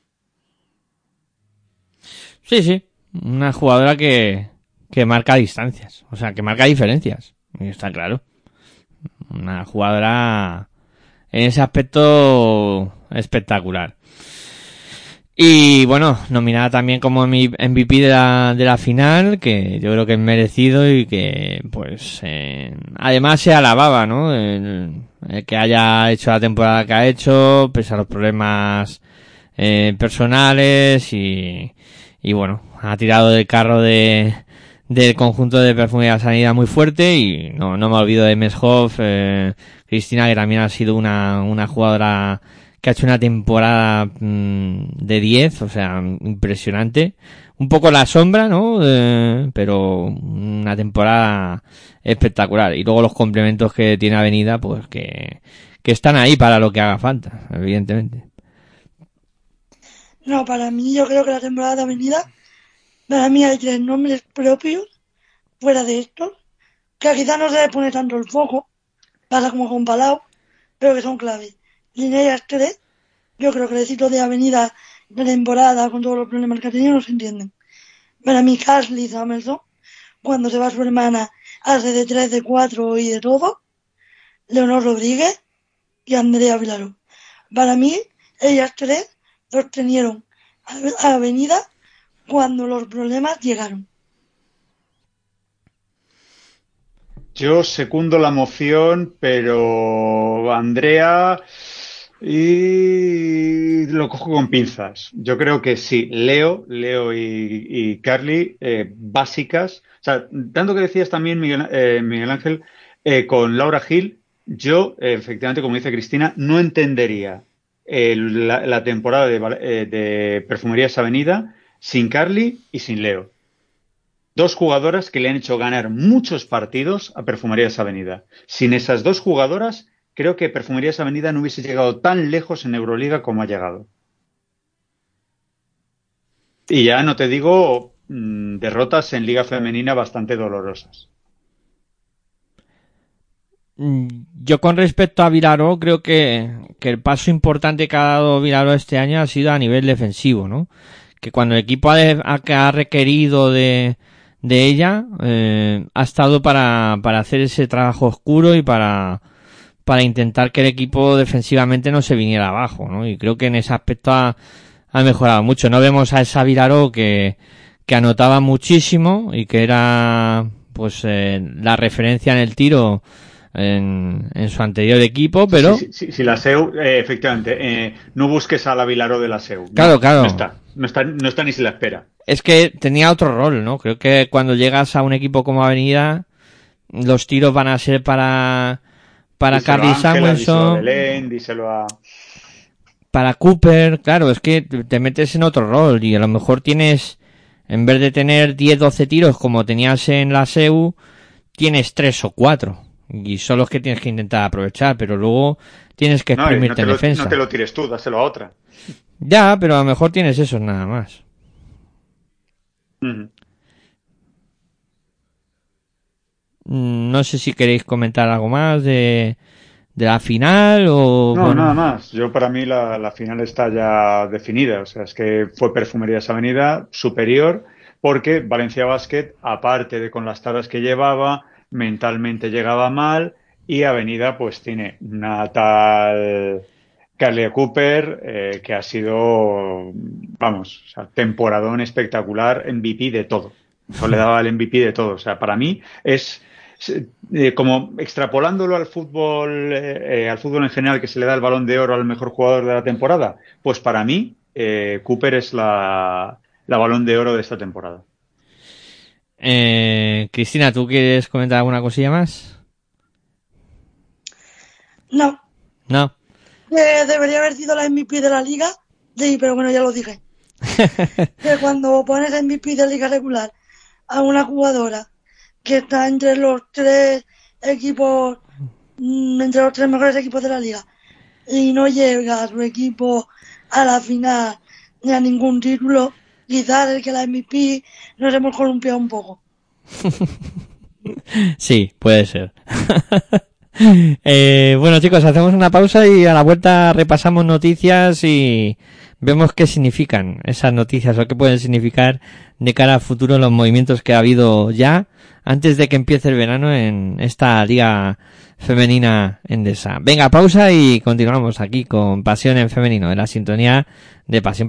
Sí, sí. Una jugadora que, que marca distancias. O sea, que marca diferencias. Está claro. Una jugadora en ese aspecto espectacular. Y bueno, nominada también como MVP de la, de la final, que yo creo que es merecido y que pues eh, además se alababa, ¿no? El que haya hecho la temporada que ha hecho, pese a los problemas eh, personales y, y bueno, ha tirado del carro de, del conjunto de perfume y la sanidad muy fuerte y no, no me olvido de Meshoff, eh, Cristina que también ha sido una, una jugadora que ha hecho una temporada mm, de 10, o sea, impresionante. Un poco la sombra, ¿no? Eh, pero una temporada espectacular. Y luego los complementos que tiene Avenida, pues que, que están ahí para lo que haga falta, evidentemente. No, para mí yo creo que la temporada de Avenida, para mí hay tres nombres propios, fuera de estos, que quizás no se le pone tanto el foco, pasa como con Palau, pero que son clave. Linnea Estere, yo creo que el de Avenida de temporada, con todos los problemas que ha tenido, no se entienden. Para mí, Casley Samuelson, cuando se va su hermana, hace de 3, de 4 y de todo. Leonor Rodríguez y Andrea Vilaro. Para mí, ellas tres sostenieron a Avenida cuando los problemas llegaron. Yo secundo la moción, pero Andrea Y lo cojo con pinzas. Yo creo que sí, Leo, Leo y, Carly, eh, básicas. O sea, tanto que decías también, Miguel, eh, Ángel, eh, con Laura Gil, yo, efectivamente, como dice Cristina, no entendería la, temporada de, de Perfumerías Avenida sin Carly y sin Leo. Dos jugadoras que le han hecho ganar muchos partidos a Perfumerías Avenida. Sin esas dos jugadoras, creo que Perfumerías Avenida no hubiese llegado tan lejos en Euroliga como ha llegado. Y ya no te digo mm, derrotas en Liga Femenina bastante dolorosas. Mm, yo con respecto a Viraro creo que, el paso importante que ha dado Viraro este año ha sido a nivel defensivo, ¿no? Que cuando el equipo ha, ha requerido de, de ella eh, ha estado para, para hacer ese trabajo oscuro y para, para intentar que el equipo defensivamente no se viniera abajo, ¿no? Y creo que en ese aspecto ha, mejorado mucho. No vemos a esa Viraro que, que anotaba muchísimo y que era pues eh, la referencia en el tiro en, en su anterior equipo, pero... Si sí, la SEU, eh, efectivamente, eh, no busques a la Vilaro de la SEU. Claro, claro. No está, no está, no está ni se la espera. Es que tenía otro rol, ¿no? Creo que cuando llegas a un equipo como Avenida, los tiros van a ser para para Carly Samuelson, para Cooper, claro, es que te metes en otro rol y a lo mejor tienes, en vez de tener 10, 12 tiros como tenías en la SEU, tienes 3 o 4 y son los que tienes que intentar aprovechar, pero luego tienes que exprimirte en defensa. No te lo tires tú, dáselo a otra. Ya, pero a lo mejor tienes eso nada más. Mm, no sé si queréis comentar algo más de, la final o... No, nada más. Yo para mí la, final está ya definida. O sea, es que fue Perfumerías Avenida superior porque Valencia Basket, aparte de con las taras que llevaba, mentalmente llegaba mal y Avenida pues tiene una tal Carly Cooper eh, que ha sido, vamos, o sea, temporadón espectacular, MVP de todo. Eso le daba el MVP de todo. O sea, para mí es eh, como extrapolándolo al fútbol, eh, al fútbol en general, que se le da el balón de oro al mejor jugador de la temporada, pues para mí Cooper es la, la balón de oro de esta temporada. Cristina, ¿tú quieres comentar alguna cosilla más? No. No. Debería haber sido la MVP de la liga, sí, pero bueno, ya lo dije. que cuando pones MVP de liga regular a una jugadora que está entre los tres equipos, mm, entre los tres mejores equipos de la liga, y no llega a su equipo a la final ni a ningún título, quizás el que la MVP nos hemos columpiado un poco. sí, puede ser. eh, bueno chicos, hacemos una pausa y a la vuelta repasamos noticias y vemos qué significan esas noticias o qué pueden significar de cara a futuro los movimientos que ha habido ya antes de que empiece el verano en esta liga femenina endesa. Venga, pausa y continuamos aquí con Pasión en Femenino en la sintonía de pasión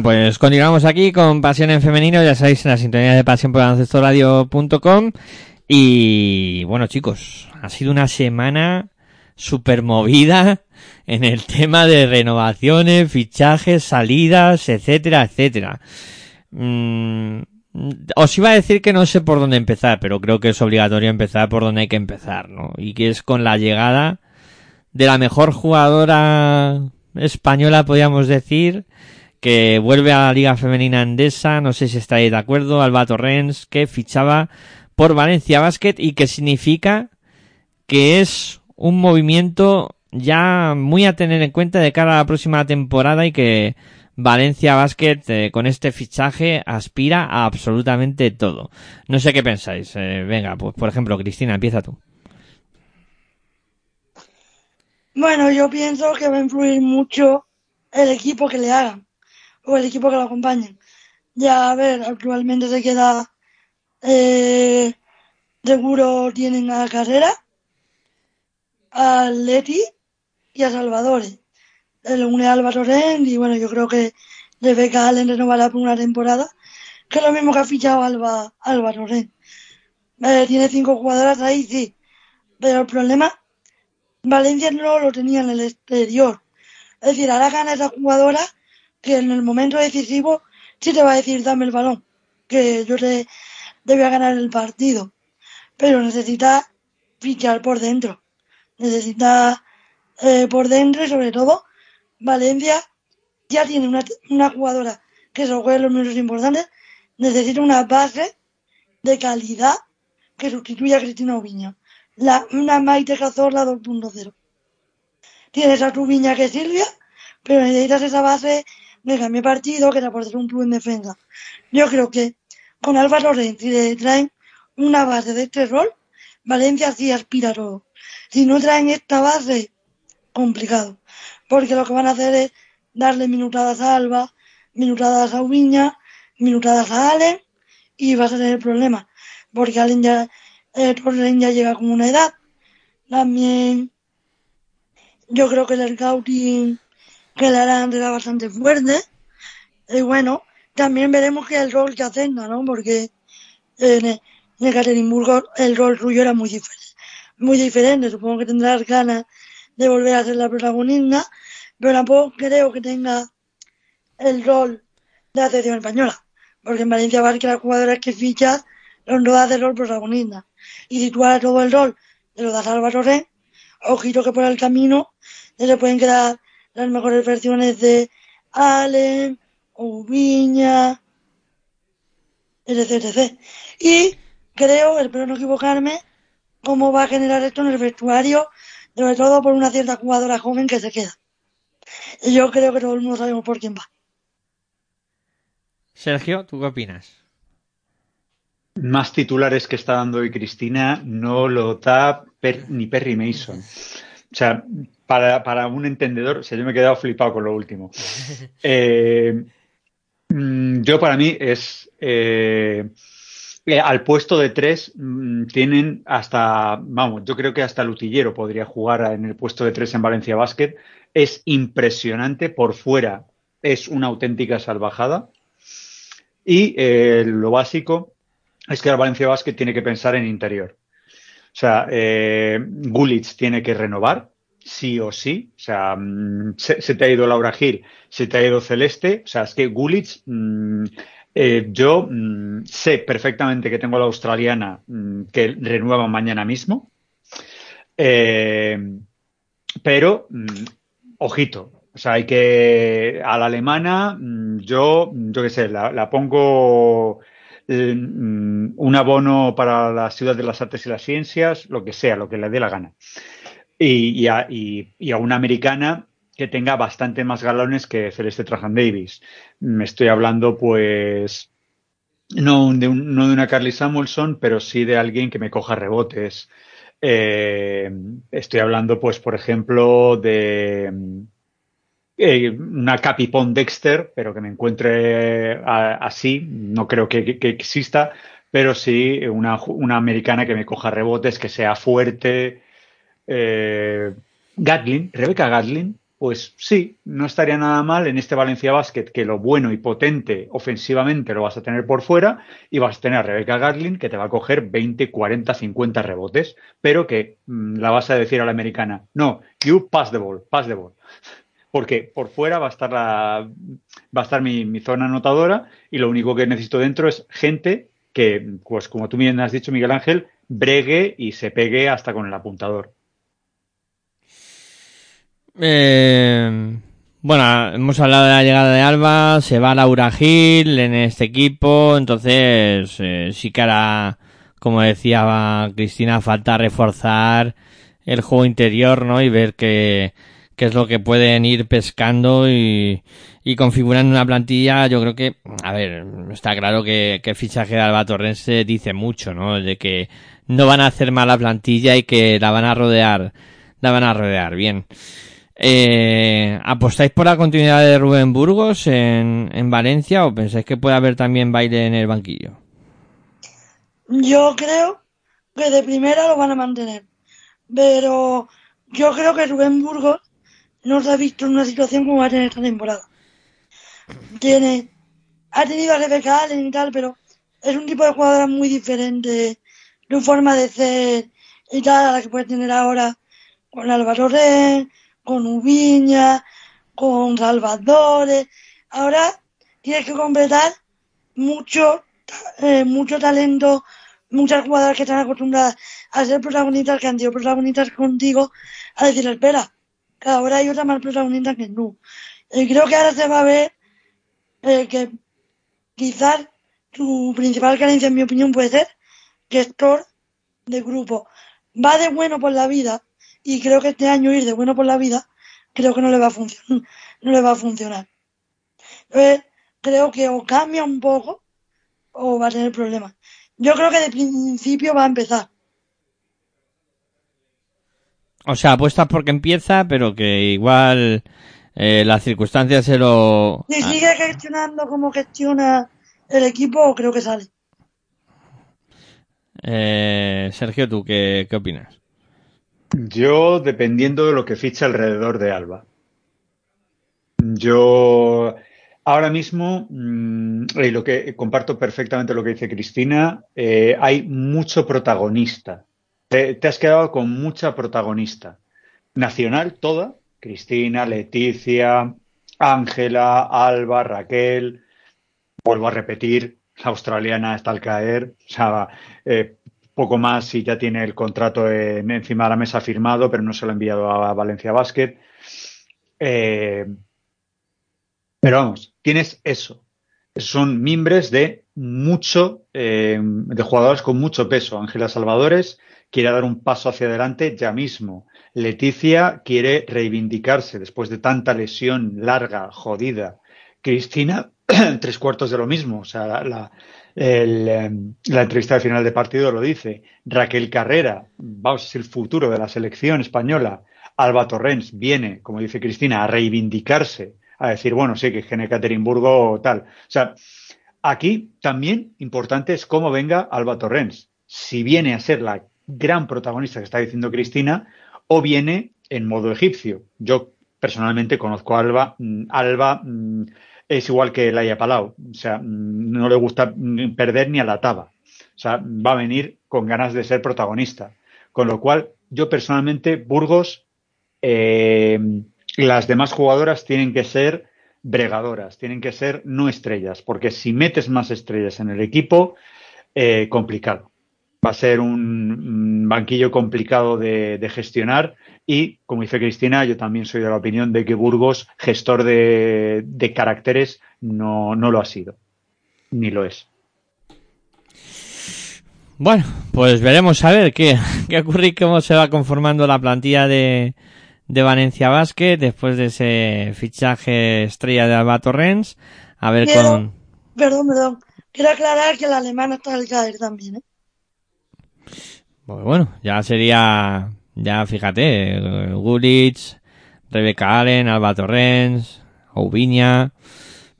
Bueno, pues continuamos aquí con Pasión en Femenino, ya sabéis, en la sintonía de pasión por radio.com y bueno chicos, ha sido una semana super movida en el tema de renovaciones, fichajes, salidas, etcétera, etcétera. Mm, os iba a decir que no sé por dónde empezar, pero creo que es obligatorio empezar por donde hay que empezar, ¿no? Y que es con la llegada de la mejor jugadora española, podríamos decir, que vuelve a la Liga Femenina Andesa, no sé si estáis de acuerdo, Alba Torrens, que fichaba por Valencia Basket y que significa que es un movimiento ya muy a tener en cuenta de cara a la próxima temporada y que Valencia Basket eh, con este fichaje aspira a absolutamente todo. No sé qué pensáis. Eh, venga, pues por ejemplo, Cristina, empieza tú. Bueno, yo pienso que va a influir mucho el equipo que le hagan o el equipo que lo acompañe. Ya, a ver, actualmente se queda eh, seguro tienen a Carrera, a Leti y a Salvadores le une a Álvaro Ren y bueno, yo creo que Rebeca Allen renovará por una temporada, que es lo mismo que ha fichado Alba, Álvaro Ren. Eh, tiene cinco jugadoras ahí, sí, pero el problema, Valencia no lo tenía en el exterior. Es decir, ahora gana esa jugadora que en el momento decisivo sí te va a decir dame el balón, que yo te, voy a ganar el partido. Pero necesita fichar por dentro. Necesita eh, por dentro y sobre todo Valencia ya tiene una, una jugadora que se juega en los minutos importantes, necesita una base de calidad que sustituya a Cristina Oviña. La, una Maite Cazorla 2.0. Tienes a tu Viña que Silvia, pero necesitas esa base de cambio partido que te aporte un plus en defensa. Yo creo que con Álvaro Lorenz y le traen una base de este rol, Valencia sí aspira a todo. Si no traen esta base, complicado porque lo que van a hacer es darle minutadas a Alba, minutadas a Ubiña, minutadas a Allen y vas a tener problemas, porque Allen ya, eh, ya llega con una edad. También yo creo que el scouting que le harán será bastante fuerte. Y bueno, también veremos que el rol que hacen, ¿no? Porque en, en el rol suyo era muy diferente. Muy diferente, supongo que tendrás ganas de volver a ser la protagonista, pero tampoco creo que tenga el rol de la selección española, porque en Valencia que las jugadoras que fichas no das el rol protagonista. Y si tú haces todo el rol de lo das a Álvaro Ren, ojito que por el camino se pueden quedar las mejores versiones de Allen, Viña, etc, etc. Y creo, espero no equivocarme, cómo va a generar esto en el vestuario sobre todo por una cierta jugadora joven que se queda. Y yo creo que todo el mundo sabemos por quién va. Sergio, ¿tú qué opinas? Más titulares que está dando hoy Cristina no lo da ni Perry Mason. O sea, para, un entendedor, o sea, yo me he quedado flipado con lo último. Eh, mm, yo para mí es eh, eh, al puesto de tres mm, tienen hasta, vamos, yo creo que hasta Lutillero podría jugar en el puesto de tres en Valencia Basket. Es impresionante por fuera, es una auténtica salvajada. Y eh, lo básico es que el Valencia Basket tiene que pensar en interior. O sea, eh, tiene que renovar, sí o sí. O sea, mm, se, te ha ido Laura Gil, se te ha ido Celeste. O sea, es que Gullit mm, eh, yo mm, sé perfectamente que tengo a la australiana que renueva mañana mismo, eh, pero ojito, o sea, hay que a la alemana yo, yo qué sé, la, pongo un abono para la ciudad de las artes y las ciencias, lo que sea, lo que le dé la gana. Y, a, y a una americana que tenga bastante más galones que Celeste Trajan Davis. Me estoy hablando, pues, no de, no de una Carly Samuelson, pero sí de alguien que me coja rebotes. Eh, estoy hablando, pues, por ejemplo, de eh, una Capipon Dexter, pero que me encuentre así, no creo que, exista, pero sí una, americana que me coja rebotes, que sea fuerte. Eh, Gatlin, Rebeca Gatlin, pues sí, no estaría nada mal en este Valencia Basket que lo bueno y potente ofensivamente lo vas a tener por fuera y vas a tener a Rebecca Garlin que te va a coger 20, 40, 50 rebotes, pero que mm, la vas a decir a la americana, no, you pass the ball, pass the ball. porque por fuera va a estar la, va a estar mi, mi zona anotadora y lo único que necesito dentro es gente que, pues como tú bien has dicho, Miguel Ángel, bregue y se pegue hasta con el apuntador. Eh, bueno, hemos hablado de la llegada de Alba, se va Laura Gil en este equipo, entonces eh, sí que ahora, como decía Cristina, falta reforzar el juego interior, ¿no? Y ver qué, qué es lo que pueden ir pescando y, y configurando una plantilla. Yo creo que, a ver, está claro que, que el fichaje de Alba Torrense dice mucho, ¿no? De que no van a hacer mala plantilla y que la van a rodear, la van a rodear bien. Eh, ¿Apostáis por la continuidad de Rubén Burgos en, en Valencia o pensáis que puede haber también baile en el banquillo? Yo creo que de primera lo van a mantener. Pero yo creo que Rubén Burgos no se ha visto en una situación como va a tener esta temporada. Tiene, ha tenido a Rebeca y tal, pero es un tipo de jugadora muy diferente, de forma de ser y tal, a la que puede tener ahora con Álvaro Ren, con Ubiña, con Salvadores. Ahora tienes que completar mucho, eh, mucho talento, muchas jugadoras que están acostumbradas a ser protagonistas, que han sido protagonistas contigo, a decir, espera, que ahora hay otra más protagonista que tú. Y creo que ahora se va a ver eh, que quizás tu principal carencia, en mi opinión, puede ser gestor de grupo. Va de bueno por la vida y creo que este año ir de bueno por la vida creo que no le va a funcionar. No le va a funcionar. Entonces, creo que o cambia un poco o va a tener problemas. Yo creo que de principio va a empezar. O sea, apuestas porque empieza, pero que igual eh, las circunstancias se lo... Si sigue gestionando como gestiona el equipo, creo que sale. Eh, Sergio, ¿tú qué, qué opinas? Yo, dependiendo de lo que ficha alrededor de Alba. Yo ahora mismo, mmm, y lo que comparto perfectamente lo que dice Cristina, eh, hay mucho protagonista. Te, te, has quedado con mucha protagonista. Nacional toda, Cristina, Leticia, Ángela, Alba, Raquel, vuelvo a repetir, la australiana está al caer, o sea, eh, poco más si ya tiene el contrato en, encima de la mesa firmado, pero no se lo ha enviado a Valencia Basket. Eh, pero vamos, tienes eso. Son mimbres de mucho, eh, de jugadores con mucho peso. Ángela Salvadores quiere dar un paso hacia adelante ya mismo. Leticia quiere reivindicarse después de tanta lesión larga, jodida. Cristina, tres cuartos de lo mismo. O sea, la, la, el, la entrevista de final de partido lo dice. Raquel Carrera, vamos, es el futuro de la selección española. Alba Torrens viene, como dice Cristina, a reivindicarse, a decir, bueno, sí, que Gene Caterinburgo o tal. O sea, aquí también importante es cómo venga Alba Torrens. Si viene a ser la gran protagonista que está diciendo Cristina, o viene en modo egipcio. Yo personalmente conozco a Alba. Alba es igual que Laia Palau. O sea, no le gusta perder ni a la taba. O sea, va a venir con ganas de ser protagonista. Con lo cual, yo personalmente, Burgos, eh, las demás jugadoras tienen que ser bregadoras, tienen que ser no estrellas, porque si metes más estrellas en el equipo, eh, complicado. Va a ser un banquillo complicado de, de, gestionar y, como dice Cristina, yo también soy de la opinión de que Burgos, gestor de, de caracteres, no, no lo ha sido, ni lo es. Bueno, pues veremos a ver qué, qué ocurre y cómo se va conformando la plantilla de, de Valencia Basket después de ese fichaje estrella de Alba Torrens. A ver Quiero, con. Perdón, perdón. Quiero aclarar que la alemana está al caer también, ¿eh? Pues bueno, ya sería, ya fíjate, Gulich, Rebeca Allen, Alba Torrens, Oubiña,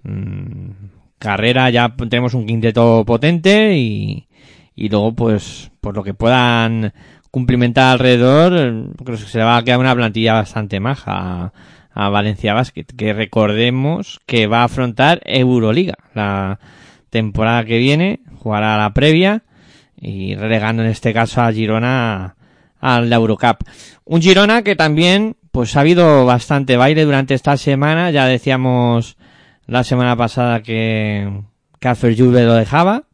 mmm, Carrera, ya tenemos un quinteto potente y, y luego pues, por lo que puedan cumplimentar alrededor, creo que se va a quedar una plantilla bastante maja a, a Valencia Basket, que recordemos que va a afrontar Euroliga la temporada que viene, jugará la previa y relegando en este caso a Girona a la Eurocup. Un Girona que también pues ha habido bastante baile durante esta semana. Ya decíamos la semana pasada que Café Juve lo dejaba,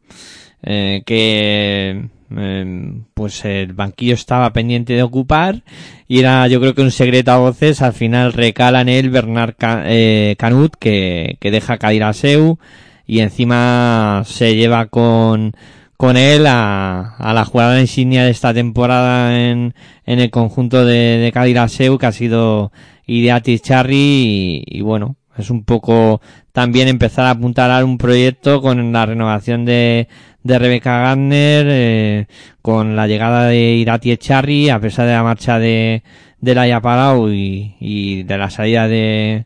eh, que eh, pues el banquillo estaba pendiente de ocupar y era yo creo que un secreto a voces. Al final recala en él Bernard eh, Canut que, que deja caer a Seu y encima se lleva con con él a, a la jugada insignia de esta temporada en, en el conjunto de, de Cadiraseu, que ha sido Ideati Charri, y, bueno, es un poco también empezar a apuntar a un proyecto con la renovación de, de Rebeca Gardner, eh, con la llegada de Irati Charri, a pesar de la marcha de, de Laia Palau y, y de la salida de,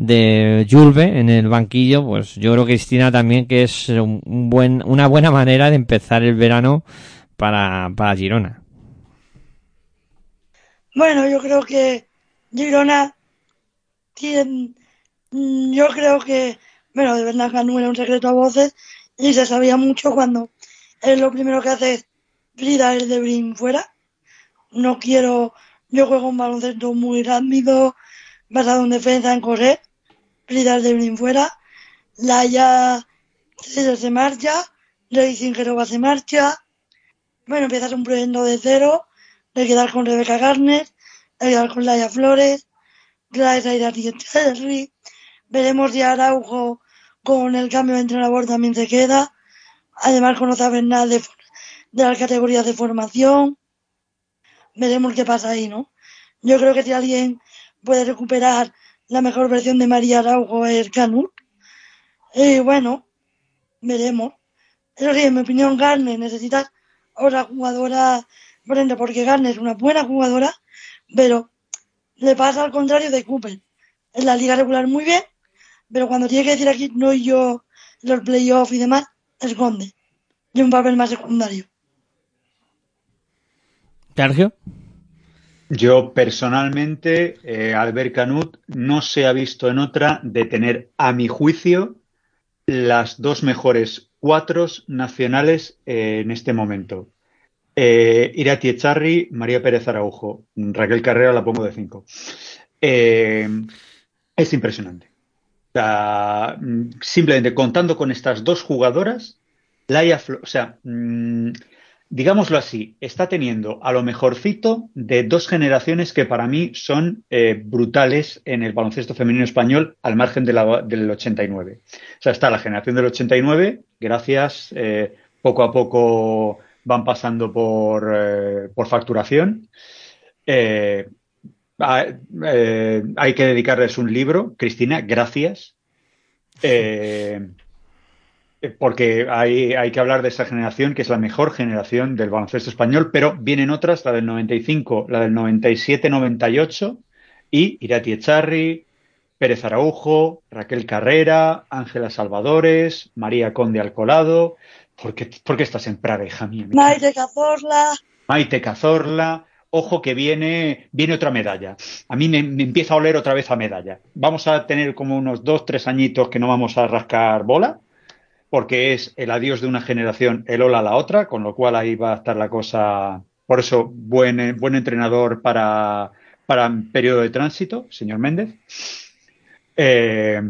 de Julve en el banquillo, pues yo creo que Cristina también que es un buen, una buena manera de empezar el verano para, para Girona. Bueno, yo creo que Girona tiene, mm, yo creo que, bueno, de verdad no era un secreto a voces y se sabía mucho cuando es lo primero que hace es Frida el de Brin fuera. No quiero, yo juego un baloncesto muy rápido, basado en defensa, en correr. De Brin fuera. Laia se marcha. Rey va se marcha. Bueno, empiezas un proyecto de cero. De quedar con Rebeca Garner. De quedar con Laia Flores. Traes a Irati Cherry. Veremos si Araujo con el cambio de entrenador también se queda. Además, con no saber nada de, de las categorías de formación. Veremos qué pasa ahí, ¿no? Yo creo que si alguien puede recuperar la mejor versión de María Araujo es Canut. Y bueno, veremos. Eso sí, en mi opinión, Garner necesita otra jugadora, ejemplo, porque Garner es una buena jugadora, pero le pasa al contrario de Cooper. En la liga regular muy bien, pero cuando tiene que decir aquí no yo los playoffs y demás, esconde. Y un papel más secundario. Sergio. Yo personalmente, eh, Albert Canut no se ha visto en otra de tener, a mi juicio, las dos mejores cuatro nacionales eh, en este momento. Eh, Irati Echarri, María Pérez Araujo, Raquel Carrera la pongo de cinco. Eh, es impresionante. simplemente contando con estas dos jugadoras, Laia, o sea, mm, digámoslo así, está teniendo a lo mejorcito de dos generaciones que para mí son eh, brutales en el baloncesto femenino español al margen de la, del 89. O sea, está la generación del 89, gracias, eh, poco a poco van pasando por, eh, por facturación. hay que dedicarles un libro, Cristina, gracias. Eh, porque hay, hay, que hablar de esa generación que es la mejor generación del baloncesto español, pero vienen otras, la del 95, la del 97-98 y Irati Echarri, Pérez Araujo, Raquel Carrera, Ángela Salvadores, María Conde Alcolado. ¿Por qué, ¿por qué estás en Praga, hija mía? Maite Cazorla. Maite Cazorla. Ojo que viene, viene otra medalla. A mí me, me, empieza a oler otra vez a medalla. Vamos a tener como unos dos, tres añitos que no vamos a rascar bola porque es el adiós de una generación, el hola a la otra, con lo cual ahí va a estar la cosa. Por eso, buen, buen entrenador para, para periodo de tránsito, señor Méndez. Eh,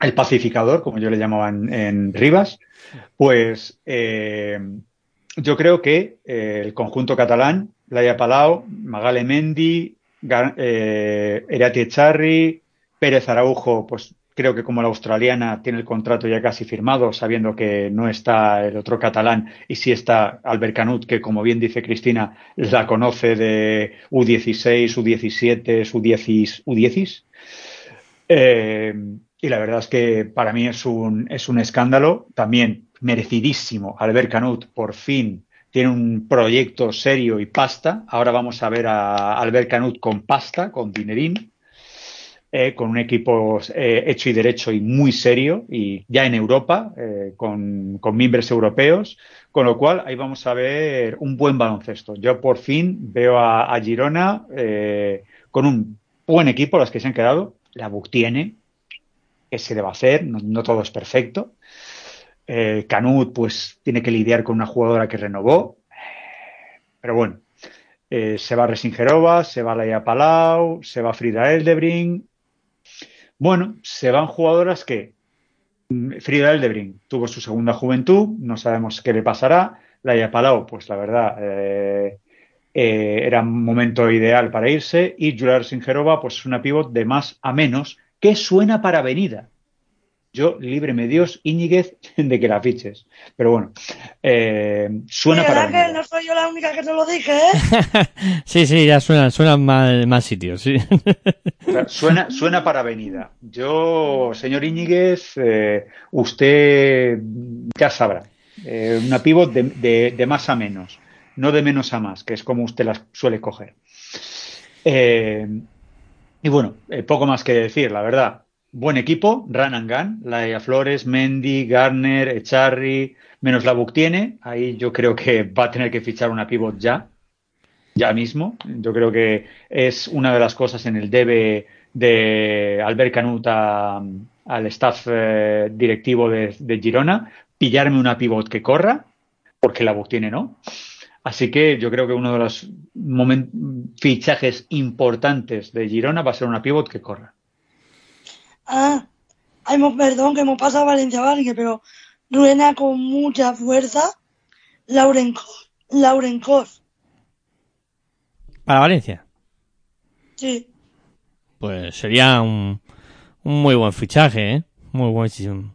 el pacificador, como yo le llamaba en, Rivas, pues eh, yo creo que eh, el conjunto catalán, Laia Palau, Magale Mendi, eh, Erati Echarri, Pérez Araujo, pues creo que como la australiana tiene el contrato ya casi firmado, sabiendo que no está el otro catalán y sí está Albert Canut, que como bien dice Cristina, la conoce de U16, U17, U10, U10. Eh, y la verdad es que para mí es un, es un escándalo, también merecidísimo. Albert Canut, por fin, tiene un proyecto serio y pasta. Ahora vamos a ver a Albert Canut con pasta, con dinerín. Eh, con un equipo eh, hecho y derecho y muy serio, y ya en Europa, eh, con, con, miembros europeos, con lo cual ahí vamos a ver un buen baloncesto. Yo por fin veo a, a Girona con un buen equipo, las que se han quedado, la BUC tiene, que se debe hacer, no, todo es perfecto. Canut pues tiene que lidiar con una jugadora que renovó, pero bueno, Eh, se va Resingerova, se va Laia Palau, se va Frida Eldebring. Bueno, se van jugadoras que mm, Frida Eldebring tuvo su segunda juventud, no sabemos qué le pasará. Laia Palau, pues la verdad, eh, eh, era un momento ideal para irse. Y Julia Resingerova, pues una pivot de más a menos, que suena para venida yo, líbreme Dios, Íñiguez, de que la fiches. Pero bueno, eh, suena para. que no soy yo la única que te lo dije, ¿eh? sí, sí, ya suena, suena más, más sitios, sí. suena, suena para avenida. Yo, señor Íñiguez, eh, usted ya sabrá. Eh, una pivot de, de, de, más a menos, no de menos a más, que es como usted las suele coger. Eh, y bueno, eh, poco más que decir, la verdad buen equipo, run and gun, Laia Flores, Mendy, Garner, Echarri, menos la Buc tiene, ahí yo creo que va a tener que fichar una pivot ya, ya mismo, yo creo que es una de las cosas en el debe de Albert Canuta al staff eh, directivo de, Girona, pillarme una pivot que corra, porque la Buc tiene no. Así que yo creo que uno de los fichajes importantes de Girona va a ser una pivot que corra. Ah, hemos, perdón, que hemos pasado a Valencia Valencia, pero ruena con mucha fuerza Lauren, Lauren Cos. ¿Para Valencia? Sí. Pues sería un, un muy buen fichaje, ¿eh? Muy buen. Sí,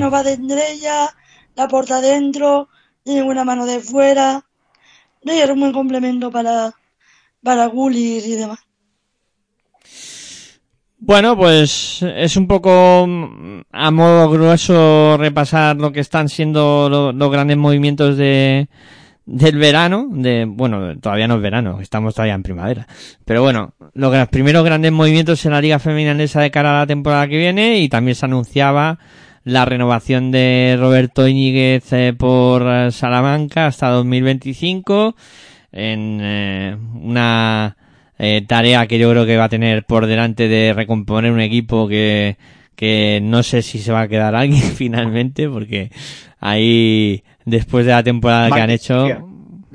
no va de estrella, la porta adentro, tiene buena mano de fuera. Y es un buen complemento para, para Gullis y demás. Bueno, pues es un poco mm, a modo grueso repasar lo que están siendo lo, los grandes movimientos de del verano, de bueno, todavía no es verano, estamos todavía en primavera. Pero bueno, los primeros grandes movimientos en la Liga Femenina de cara a la temporada que viene y también se anunciaba la renovación de Roberto Íñiguez eh, por Salamanca hasta 2025 en eh, una eh, tarea que yo creo que va a tener por delante de recomponer un equipo que, que no sé si se va a quedar alguien finalmente, porque ahí, después de la temporada que han hecho...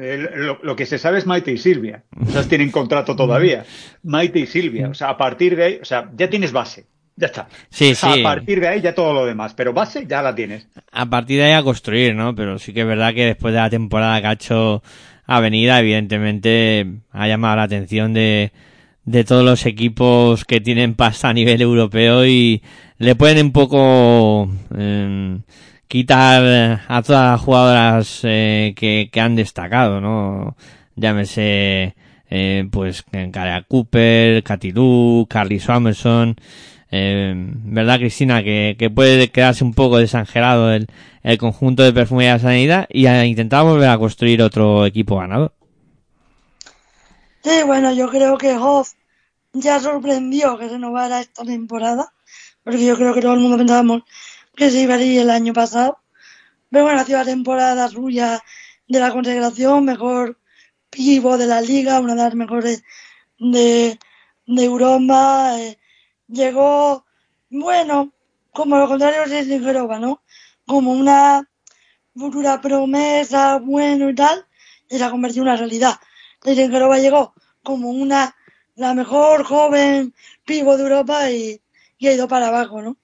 Eh, lo, lo, que se sabe es Maite y Silvia. O sea, tienen contrato todavía. Maite y Silvia. O sea, a partir de ahí, o sea, ya tienes base. Ya está. Sí, o sea, sí. A partir de ahí ya todo lo demás. Pero base ya la tienes. A partir de ahí a construir, ¿no? Pero sí que es verdad que después de la temporada que ha hecho Avenida, evidentemente ha llamado la atención de, de todos los equipos que tienen pasta a nivel europeo y le pueden un poco eh, quitar a todas las jugadoras eh, que, que, han destacado, ¿no? Llámese, eh, pues, Cara Cooper, Katy Carly Swamerson, eh, ¿verdad, Cristina? Que, puede quedarse un poco desangelado el, conjunto de Perfumería de Sanidad y a intentar volver a construir otro equipo ganador. Sí, bueno, yo creo que Hoff ya sorprendió que renovara esta temporada, porque yo creo que todo el mundo pensábamos que se iba a ir el año pasado. Pero bueno, ha sido la temporada suya de la consagración, mejor pivo de la liga, una de las mejores de, de Europa. Eh, llegó, bueno, como lo contrario de Singerova, ¿no? Como una futura promesa, bueno y tal, y se ha en una realidad. Singerova llegó como una, la mejor joven pivo de Europa y, y ha ido para abajo, ¿no?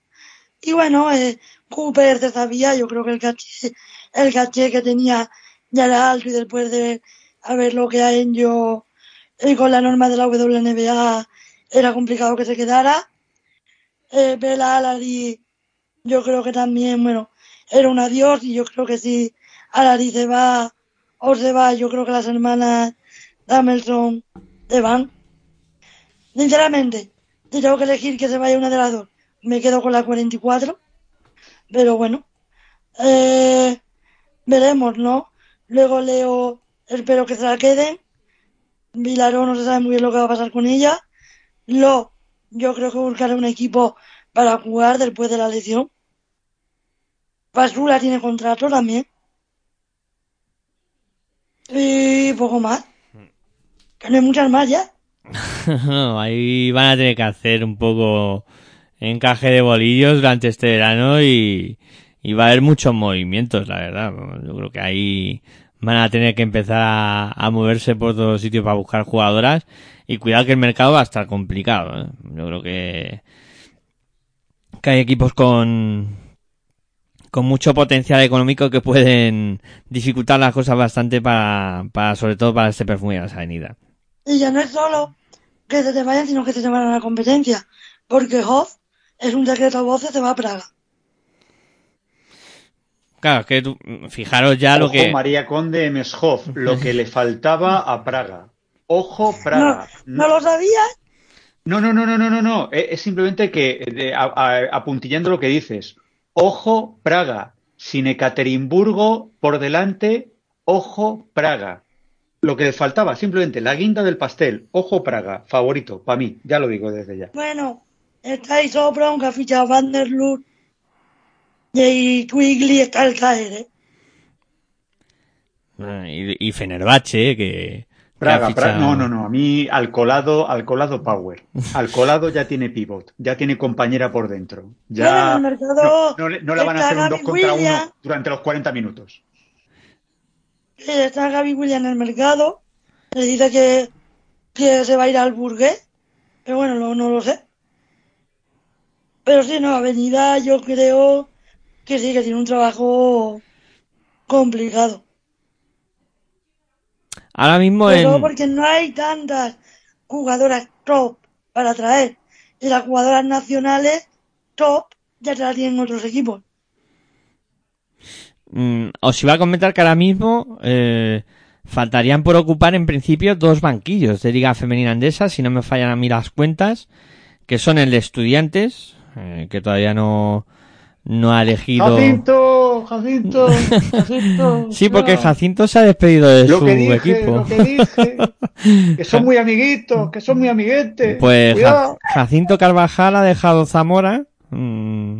Y bueno, eh, Cooper se sabía, yo creo que el caché, el caché que tenía ya era alto y después de haber lo que ha hecho y con la norma de la WNBA era complicado que se quedara eh, Bela Alari, yo creo que también, bueno, era un adiós y yo creo que si Alari se va o se va, yo creo que las hermanas Damelson se van. Sinceramente, si tengo que elegir que se vaya una de las dos, me quedo con la 44, pero bueno, eh, veremos, ¿no? Luego Leo, espero que se la queden. Vilaró no se sabe muy bien lo que va a pasar con ella. Lo yo creo que buscaré un equipo para jugar después de la lesión. Basura tiene contrato también. Y poco más. Que no hay muchas más ya. ahí van a tener que hacer un poco encaje de bolillos durante este verano y, y va a haber muchos movimientos, la verdad. Yo creo que ahí van a tener que empezar a, a moverse por todos sitios para buscar jugadoras y cuidado que el mercado va a estar complicado. ¿eh? Yo creo que, que hay equipos con, con mucho potencial económico que pueden dificultar las cosas bastante para, para sobre todo para este perfume de la avenida. Y ya no es solo que se te vayan, sino que se te van a la competencia. Porque Hoff es un secreto voces, se va a Praga. Claro, es que tú, fijaros ya lo Ojo, que... María Conde Meshoff, lo que le faltaba a Praga. Ojo, Praga. ¿No, ¿no lo sabías? No, no, no, no, no, no, no. Es, es simplemente que, de- a- a- apuntillando lo que dices. Ojo, Praga. Sin Ekaterimburgo por delante, ojo, Praga. Lo que le faltaba, simplemente la guinda del pastel. Ojo, Praga. Favorito, para mí. Ya lo digo desde ya. Bueno, está ahí Sopron, que ha fichado Van der Lur. Y ahí Quigley está al caer, ¿eh? Y, y Fenerbahce, eh, que... No, no, no. A mí, Alcolado, Alcolado Power. Alcolado ya tiene pivot. Ya tiene compañera por dentro. Ya. Bueno, en el mercado No, no le- no le van a hacer un 2 Gaby contra Williams. 1 durante los 40 minutos. Está Gaby Williams en el mercado. Le dice que, que se va a ir al Burgués. Pero bueno, no, no lo sé. Pero sí, no, Avenida yo creo que sí, que tiene un trabajo complicado. Ahora mismo Sobre en... porque no hay tantas jugadoras top para traer. Y las jugadoras nacionales top ya te las tienen otros equipos. Mm, os iba a comentar que ahora mismo eh, faltarían por ocupar en principio dos banquillos de Liga Femenina Andesa, si no me fallan a mí las cuentas, que son el de Estudiantes, eh, que todavía no, no ha elegido... Jacinto, Jacinto, Jacinto. Sí, porque. Jacinto se ha despedido de Lo su que dije, equipo. lo que dije. Que son muy amiguitos, que son muy amiguetes. Pues Cuidado. Jacinto Carvajal ha dejado Zamora, mm,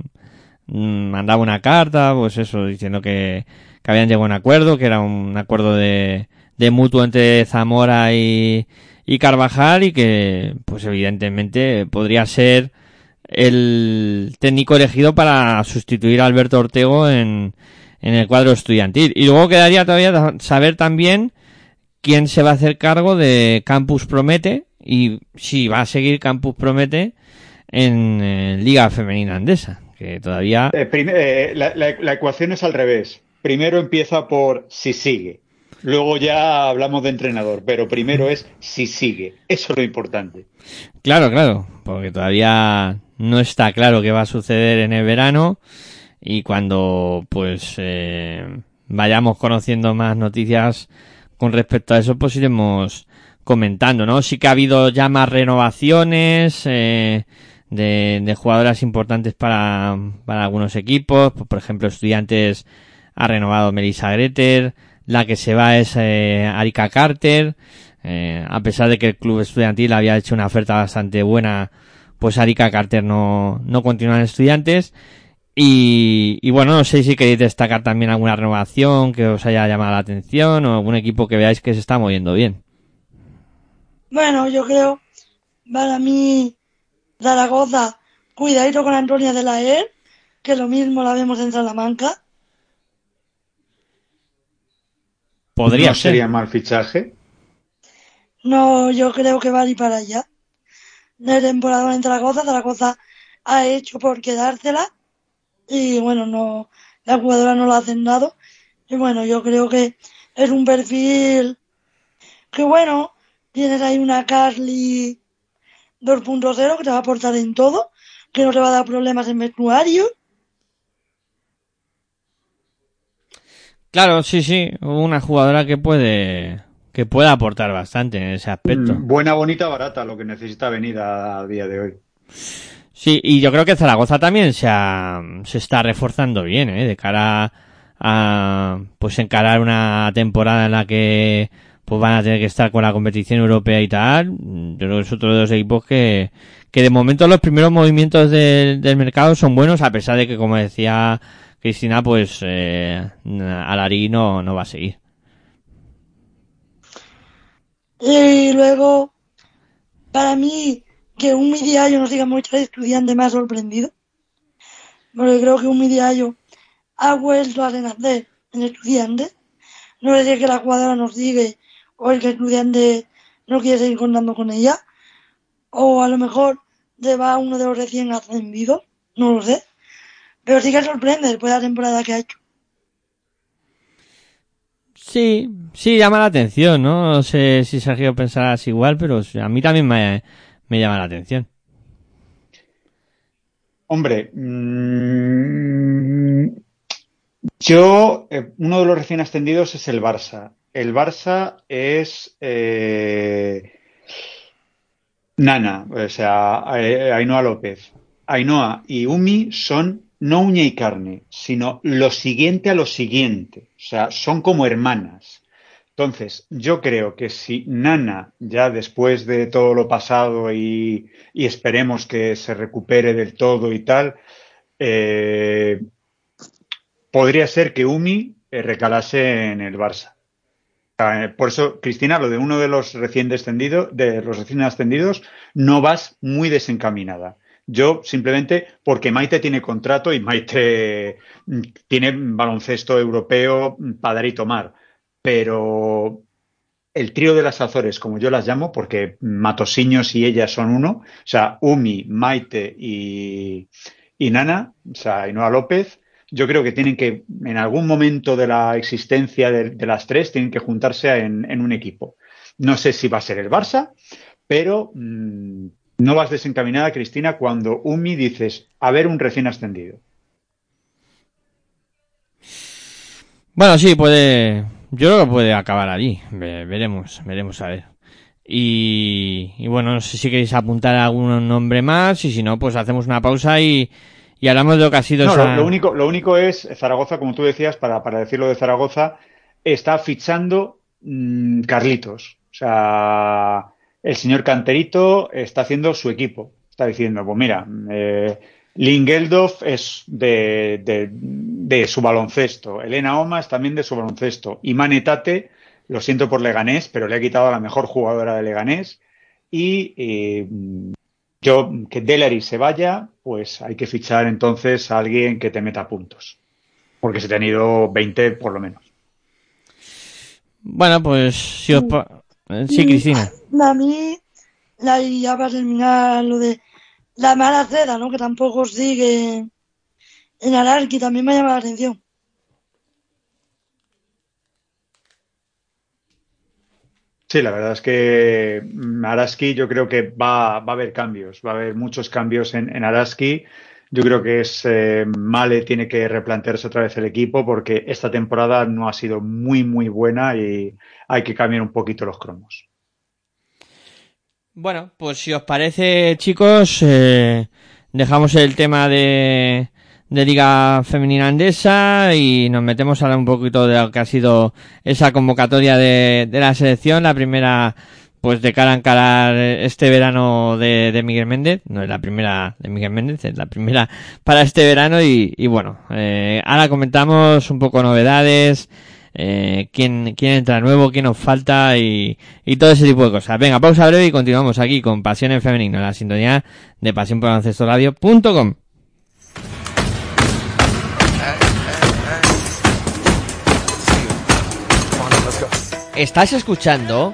mm, mandaba una carta, pues eso, diciendo que, que habían llegado a un acuerdo, que era un acuerdo de, de mutuo entre Zamora y, y Carvajal y que, pues evidentemente, podría ser el técnico elegido para sustituir a Alberto Ortego en, en el cuadro estudiantil. Y luego quedaría todavía da- saber también quién se va a hacer cargo de Campus Promete y si va a seguir Campus Promete en eh, Liga Femenina Andesa, que todavía... Eh, eh, la, la- la ecuación es al revés. Primero empieza por si sigue. Luego ya hablamos de entrenador, pero primero es si sigue. Eso es lo importante. Claro, claro, porque todavía no está claro qué va a suceder en el verano y cuando pues eh, vayamos conociendo más noticias con respecto a eso pues iremos comentando, ¿no? Sí que ha habido ya más renovaciones eh, de, jugadoras importantes para, para algunos equipos, pues, por ejemplo Estudiantes ha renovado Melissa Greter, la que se va es eh, Arika Carter, eh, a pesar de que el club estudiantil había hecho una oferta bastante buena, pues Arika Carter no, no continúa en estudiantes. Y, y bueno, no sé si queréis destacar también alguna renovación que os haya llamado la atención o algún equipo que veáis que se está moviendo bien. Bueno, yo creo, para mí, Zaragoza, cuidadito con Antonia de la ER, que lo mismo la vemos en Salamanca. Podría no ser. sería mal fichaje. No, yo creo que va a ir para allá. De temporada en Zaragoza, Zaragoza ha hecho por quedársela y bueno, no, las jugadoras no lo hacen dado. Y bueno, yo creo que es un perfil que bueno, tienes ahí una Carly 2.0 que te va a aportar en todo, que no te va a dar problemas en vestuario. Claro, sí, sí, una jugadora que puede, que puede aportar bastante en ese aspecto. Mm, Buena, bonita, barata, lo que necesita Avenida a día de hoy. Sí, y yo creo que Zaragoza también se, ha- se está reforzando bien, ¿eh? De cara a, pues encarar una temporada en la que pues van a tener que estar con la competición europea y tal. Yo creo que es otro de los equipos que, que de momento los primeros movimientos del, del mercado son buenos, a pesar de que, como decía Cristina, pues eh, Alari no, no va a seguir. Y luego, para mí, que un Midiayo no siga mucho estudiante ha sorprendido. Porque creo que un Midiayo ha vuelto a renacer en estudiantes. no es que la jugadora nos sigue o el que el estudiante no quiere seguir contando con ella. O a lo mejor se va uno de los recién ascendidos, no lo sé. Pero sí que sorprende después de la temporada que ha hecho. Sí, sí, llama la atención, ¿no? No sé si Sergio pensarás igual, pero a mí también me, me llama la atención. Hombre, mmm, yo, eh, uno de los recién ascendidos es el Barça. El Barça es eh, Nana, o sea, Ainhoa López. Ainhoa y Umi son no uña y carne, sino lo siguiente a lo siguiente. O sea, son como hermanas. Entonces, yo creo que si Nana, ya después de todo lo pasado y, esperemos que se recupere del todo y tal, eh, podría ser que Umi eh, recalase en el Barça. Eh, por eso, Cristina, lo de uno de los recién descendidos, de los recién ascendidos, no vas muy desencaminada. Yo simplemente porque Maite tiene contrato y Maite mm, tiene baloncesto europeo para dar y tomar. Pero el trío de las Azores, como yo las llamo, porque Matosiños y ella son uno, o sea, Umi, Maite y, y Nana, o sea, Inoa López, yo creo que tienen que, en algún momento de la existencia de, las tres, tienen que juntarse en, en, un equipo. No sé si va a ser el Barça, pero mmm, no vas desencaminada, Cristina, cuando Umi dices, a ver un recién ascendido. Bueno, sí, puede. Yo creo que puede acabar allí. Veremos, veremos a ver. Y, y bueno, no sé si queréis apuntar algún nombre más y si no, pues hacemos una pausa y, y hablamos de lo que ha sido no, esa... lo, lo, único, lo único es, Zaragoza, como tú decías, para, para decirlo de Zaragoza, está fichando mmm, Carlitos. O sea, el señor Canterito está haciendo su equipo. Está diciendo, pues mira, eh, Lingeldorf es de, de, de, su baloncesto. Elena Oma es también de su baloncesto. Y Manetate, lo siento por Leganés, pero le ha quitado a la mejor jugadora de Leganés. Y eh, yo, que Delary se vaya, pues hay que fichar entonces a alguien que te meta puntos. Porque se te han ido 20 por lo menos. Bueno, pues si os... Sí, Cristina. A mí, la, ya para terminar lo de la mala cera, ¿no? Que tampoco sigue en Alarki, también me llama la atención. Sí, la verdad es que Araski yo creo que va, va a haber cambios, va a haber muchos cambios en, en Araski. Yo creo que es eh, Male tiene que replantearse otra vez el equipo porque esta temporada no ha sido muy muy buena y hay que cambiar un poquito los cromos. Bueno, pues si os parece, chicos, eh, dejamos el tema de, Liga Femenina Andesa y nos metemos a hablar un poquito de lo que ha sido esa convocatoria de la selección, la primera pues de cara a encarar este verano de, Miguel Méndez, no es la primera de Miguel Méndez, es la primera para este verano y, y bueno, eh, ahora comentamos un poco novedades, eh, quién, quién entra nuevo, quién nos falta y, y todo ese tipo de cosas. Venga, pausa breve y continuamos aquí con Pasión en Femenino, la sintonía de Pasión por Radio.com. Estás escuchando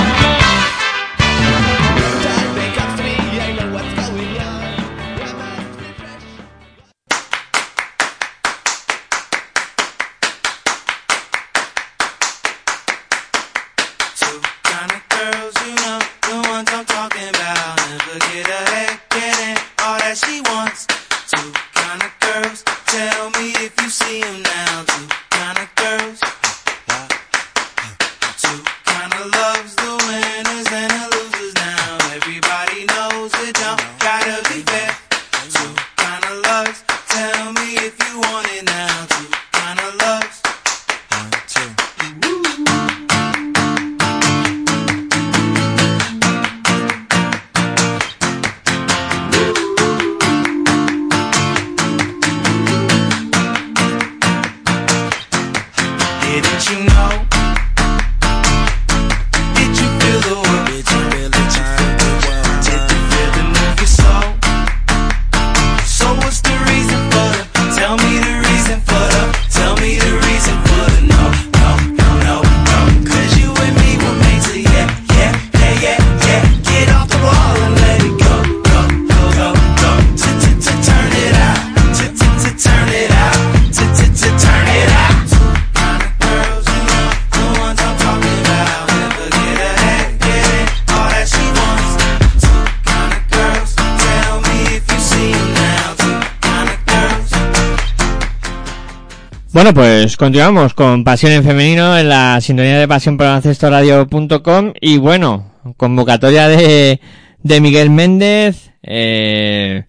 Bueno, pues continuamos con Pasión en Femenino en la sintonía de Pasión por Radio.com y bueno, convocatoria de, de Miguel Méndez, eh,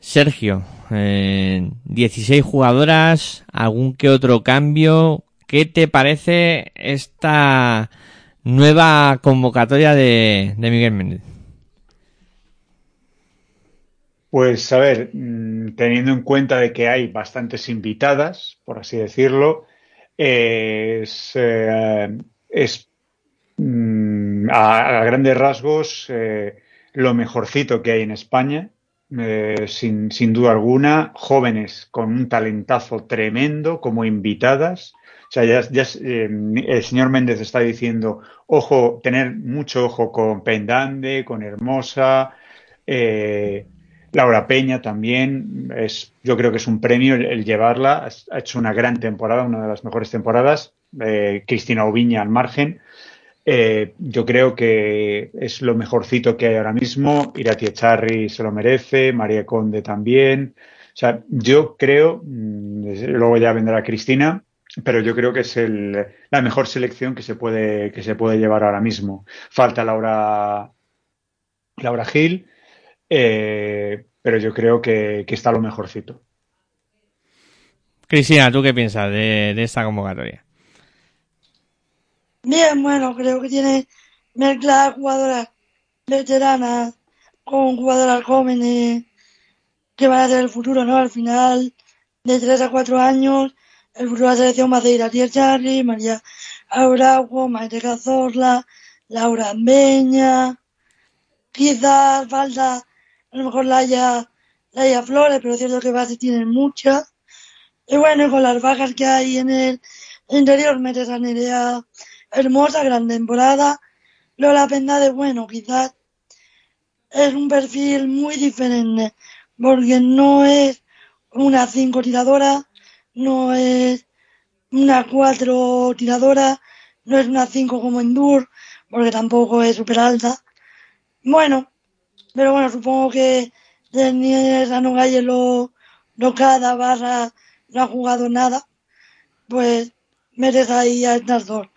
Sergio, eh, 16 jugadoras, algún que otro cambio. ¿Qué te parece esta nueva convocatoria de, de Miguel Méndez? Pues a ver, mm, teniendo en cuenta de que hay bastantes invitadas, por así decirlo, es, eh, mm, a, grandes rasgos eh, lo mejorcito que hay en España, eh, sin, sin, duda alguna, jóvenes con un talentazo tremendo como invitadas. O sea, ya, el señor Méndez está diciendo, ojo, tener mucho ojo con Pendande, con Hermosa, eh, Laura Peña también, es, yo creo que es un premio el, llevarla, ha hecho una gran temporada, una de las mejores temporadas, eh, Cristina Oviña al margen, eh, yo creo que es lo mejorcito que hay ahora mismo, Irati Echarri se lo merece, María Conde también, o sea, yo creo, mm, luego ya vendrá Cristina, pero yo creo que es el, la mejor selección que se puede que se puede llevar ahora mismo. Falta Laura Laura Gil, eh, pero yo creo que, que, está lo mejorcito. Cristina, ¿tú qué piensas de, de, esta convocatoria? Bien, bueno, creo que tiene mezcla jugadoras veteranas con jugadoras jóvenes que van a ser el futuro, ¿no? Al final, de 3 a 4 años, el futuro de la selección va a ser Atier Charri, María Auragua, Maite Cazorla, Laura Ambeña, quizás falta a lo mejor Laia, Laia Flores, pero es cierto que bases tienen muchas. Y bueno, con las bajas que hay en el interior, metes a hermosa, gran temporada. Lola Pendade, bueno, quizás es un perfil muy diferente, porque no es una 5 tiradora, no es una 4 tiradora, no es una 5 como Endur, porque tampoco es súper alta. Bueno, pero bueno, supongo que Daniel Anogalle lo, lo cada barra no ha jugado nada, pues metes ahí a estas dos.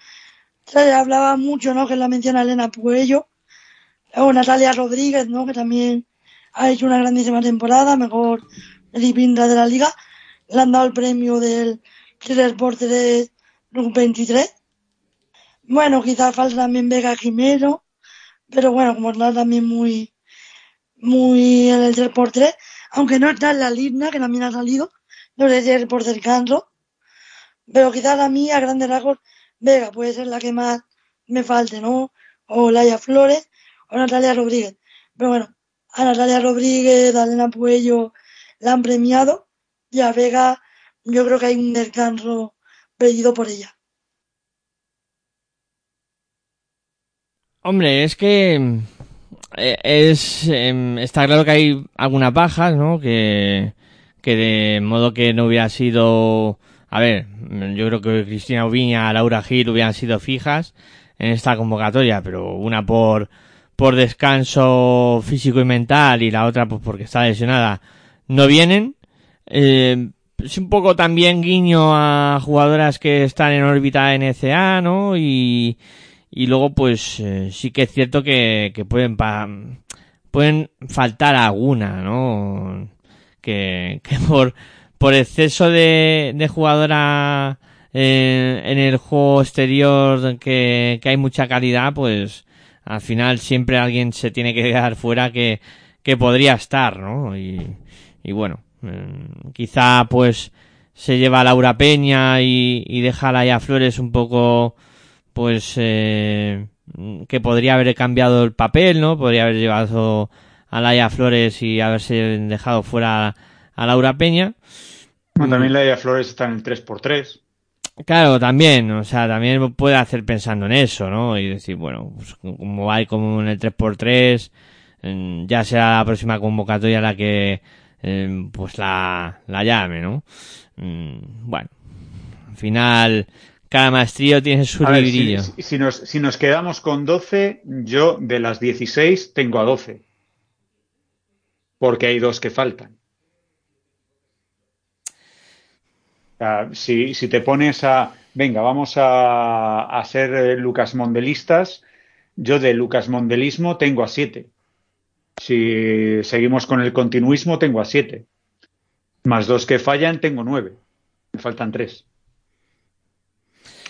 Se hablaba mucho, ¿no? Que la menciona Elena Puello, o Natalia Rodríguez, ¿no? Que también ha hecho una grandísima temporada, mejor pinta de la liga. Le han dado el premio del 3 por 3 23. Bueno, quizás falta también Vega Jimeno, pero bueno, como está también muy, muy en el 3x3, aunque no está en la línea, que también ha salido, si es por cercano, pero quizás a mí, a grandes rasgos, Vega puede ser la que más me falte, ¿no? O Laia Flores o Natalia Rodríguez. Pero bueno, a Natalia Rodríguez, a Elena Puello la han premiado y a Vega yo creo que hay un descanso pedido por ella. Hombre, es que es está claro que hay algunas bajas, ¿no? Que, que de modo que no hubiera sido, a ver, yo creo que Cristina Oviña, Laura Gil hubieran sido fijas en esta convocatoria, pero una por por descanso físico y mental y la otra pues porque está lesionada no vienen. Eh, es un poco también guiño a jugadoras que están en órbita NCA, ¿no? Y, y luego pues eh, sí que es cierto que, pueden pa pueden faltar alguna no que, que por por exceso de, de jugadora eh, en el juego exterior que, que hay mucha calidad pues al final siempre alguien se tiene que quedar fuera que, que podría estar no y, y bueno eh, quizá pues se lleva a Laura Peña y, y deja a Flores un poco pues eh, que podría haber cambiado el papel, ¿no? Podría haber llevado a Laia Flores y haberse dejado fuera a Laura Peña. Bueno, también Laia Flores está en el 3x3. Claro, también, o sea, también puede hacer pensando en eso, ¿no? Y decir, bueno, pues como hay como en el 3x3, ya será la próxima convocatoria la que eh, pues la, la llame, ¿no? Mm, bueno, al final cada maestrío tiene su ver, librillo. Si, si, nos, si nos quedamos con 12, yo de las 16 tengo a 12. Porque hay dos que faltan. Si, si te pones a, venga, vamos a, a ser eh, Lucas Mondelistas, yo de Lucas Mondelismo tengo a siete. Si seguimos con el continuismo, tengo a siete. Más dos que fallan, tengo nueve. Me faltan tres.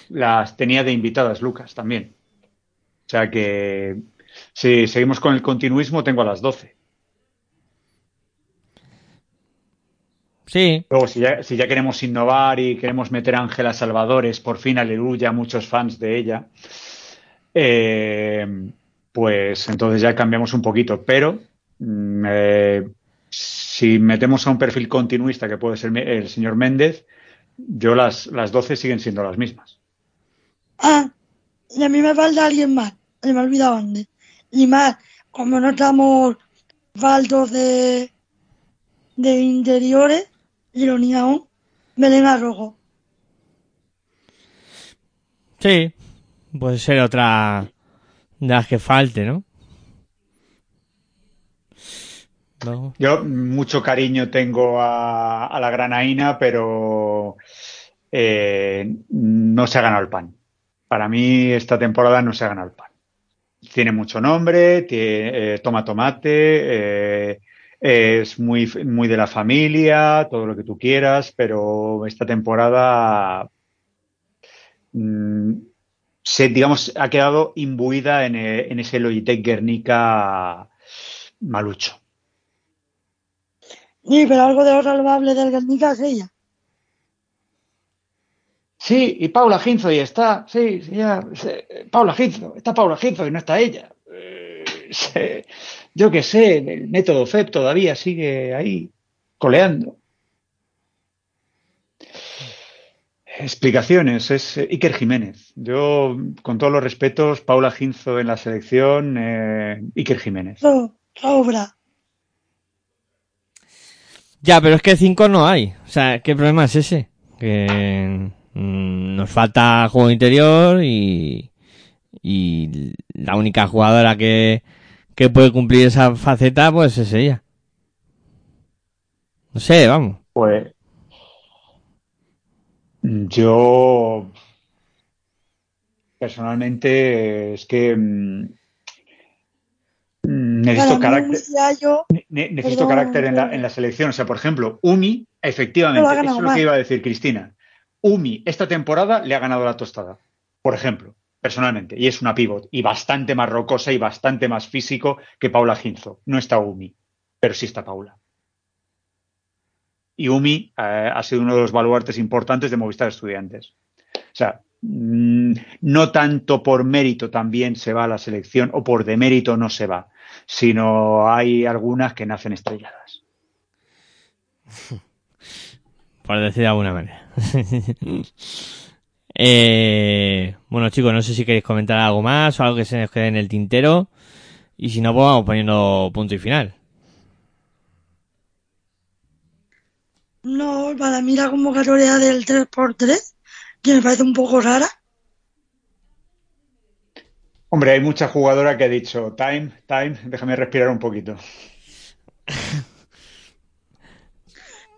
Las tenía de invitadas, Lucas, también. O sea que si seguimos con el continuismo, tengo a las doce. Sí, Luego, si ya, si ya queremos innovar y queremos meter a Ángela Salvadores, por fin, aleluya, muchos fans de ella, eh, pues entonces ya cambiamos un poquito. Pero mm, eh, si metemos a un perfil continuista que puede ser el señor Méndez, yo las, las 12 siguen siendo las mismas. Ah, y a mí me falta alguien más. Se me ha olvidado antes. Y más, como no estamos faltos de, de interiores, ironía aún, Belén Arrojo. sí. Puede ser otra de las que falte, ¿no? No. Yo mucho cariño tengo a, a la granaína, pero eh, no se ha ganado el pan. Para mí esta temporada no se ha ganado el pan. Tiene mucho nombre, eh, toma tomate, eh, es muy, muy de la familia, todo lo que tú quieras, pero esta temporada mm, se, digamos, ha quedado imbuida en, eh, en ese Logitech Guernica malucho. Sí, pero algo de lo salvable del Guernica es ella. Sí, y Paula Ginzo y está, sí, sí, ya, se- Paula Ginzo, está Paula Ginzo y no está ella. Eh, se- yo qué sé, el método FEP todavía sigue ahí, coleando. Explicaciones, es Iker Jiménez. Yo, con todos los respetos, Paula Ginzo en la selección, eh, Iker Jiménez. Eso sobra. Ya, pero es que cinco no hay. O sea, ¿qué problema es ese? Que mm, nos falta juego interior y, y la única jugadora que, que puede cumplir esa faceta, pues es ella. No sé, vamos. Pues yo personalmente es que mm, necesito Para mí, carácter, yo, ne- necesito Perdón, carácter en la, perdón. en la selección. O sea, por ejemplo, Umi, efectivamente, eso es lo que iba a decir Cristina. Umi, esta temporada le ha ganado la tostada, por ejemplo, personalmente, y es una pivot, y bastante más rocosa y bastante más físico que Paula Ginzo. No está Umi, pero sí está Paula. Y Umi eh, ha sido uno de los baluartes importantes de Movistar Estudiantes. O sea, mm, no tanto por mérito también se va a la selección o por demérito no se va, sino hay algunas que nacen estrelladas. Por decir de alguna manera. eh, bueno, chicos, no sé si queréis comentar algo más o algo que se nos quede en el tintero. Y si no, pues vamos poniendo punto y final. no, para mí la convocatoria del 3x3, que me parece un poco rara. Hombre, hay mucha jugadora que ha dicho, time, time, déjame respirar un poquito.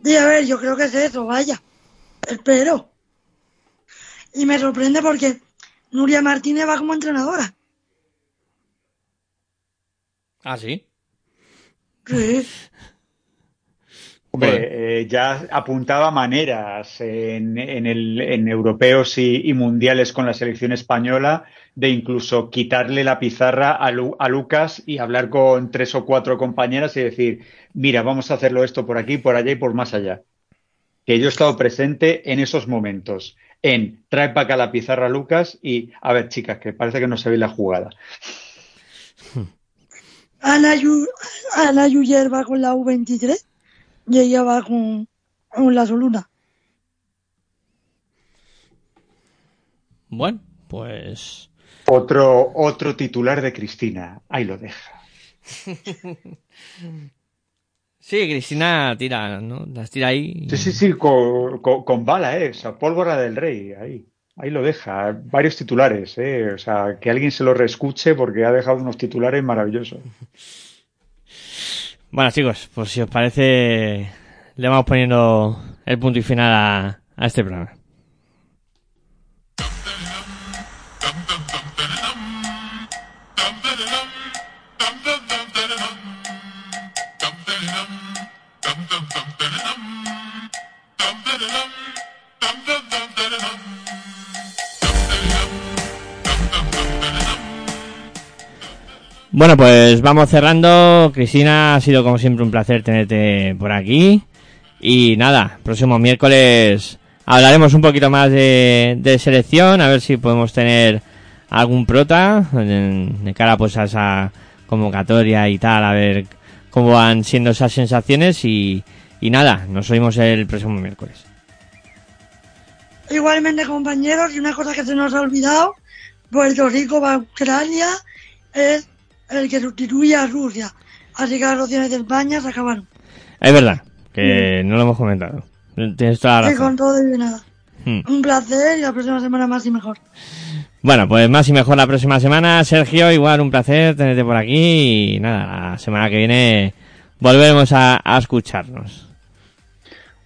Y a ver, yo creo que es eso, vaya. Espero. Y me sorprende porque Nuria Martínez va como entrenadora. Ah, sí. Sí. Hombre, eh, ya apuntaba maneras en, en el, en europeos y, y mundiales con la selección española de incluso quitarle la pizarra a, Lu- a Lucas y hablar con tres o cuatro compañeras y decir, mira, vamos a hacerlo esto por aquí, por allá y por más allá. Que yo he estado presente en esos momentos, en trae para acá la pizarra a Lucas y, a ver, chicas, que parece que no se ve la jugada. Ana, Yu- Ana Yuyer va con la U23 y ella va con, con la Soluna. Bueno, pues. Otro, otro titular de Cristina, ahí lo deja. Sí, Cristina tira, ¿no? Las tira ahí. Sí, sí, sí, con, con- con bala, ¿eh? O sea, pólvora del rey, ahí. Ahí lo deja. Varios titulares, ¿eh? O sea, que alguien se lo reescuche porque ha dejado unos titulares maravillosos. Bueno, chicos, pues si os parece, le vamos poniendo el punto y final a, a este programa. Bueno, pues vamos cerrando. Cristina, ha sido como siempre un placer tenerte por aquí. Y nada, próximo miércoles hablaremos un poquito más de, selección, a ver si podemos tener algún prota de cara pues a esa convocatoria y tal, a ver cómo van siendo esas sensaciones y, nada, nos oímos el próximo miércoles. Igualmente, compañeros, y una cosa que se nos ha olvidado, Puerto Rico va a Australia, el que sustituye a Rusia. Así que las opciones de España se acabaron. Es verdad, que no lo hemos comentado. Tienes toda la razón. con todo y de nada. Hmm. Un placer y la próxima semana más y mejor. Bueno, pues más y mejor la próxima semana. Sergio, igual un placer tenerte por aquí y nada, la semana que viene volveremos a, a escucharnos.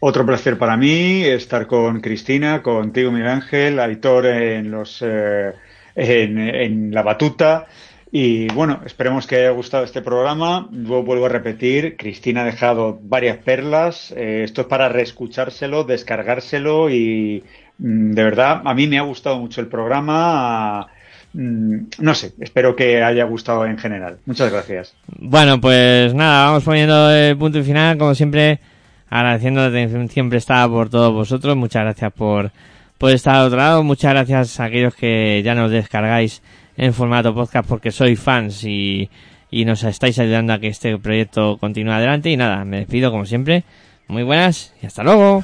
Otro placer para mí estar con Cristina, contigo Miguel Ángel, Aitor en los eh, en, en la batuta. Y bueno, esperemos que haya gustado este programa. Luego vuelvo a repetir, Cristina ha dejado varias perlas. Eh, esto es para reescuchárselo, descargárselo y mm, de verdad, a mí me ha gustado mucho el programa. Mm, no sé, espero que haya gustado en general. Muchas gracias. Bueno, pues nada, vamos poniendo el punto final, como siempre, agradeciendo la atención siempre está por todos vosotros. Muchas gracias por, por estar al otro lado. Muchas gracias a aquellos que ya nos descargáis en formato podcast porque sois fans y, y nos estáis ayudando a que este proyecto continúe adelante. Y nada, me despido como siempre. Muy buenas y hasta luego.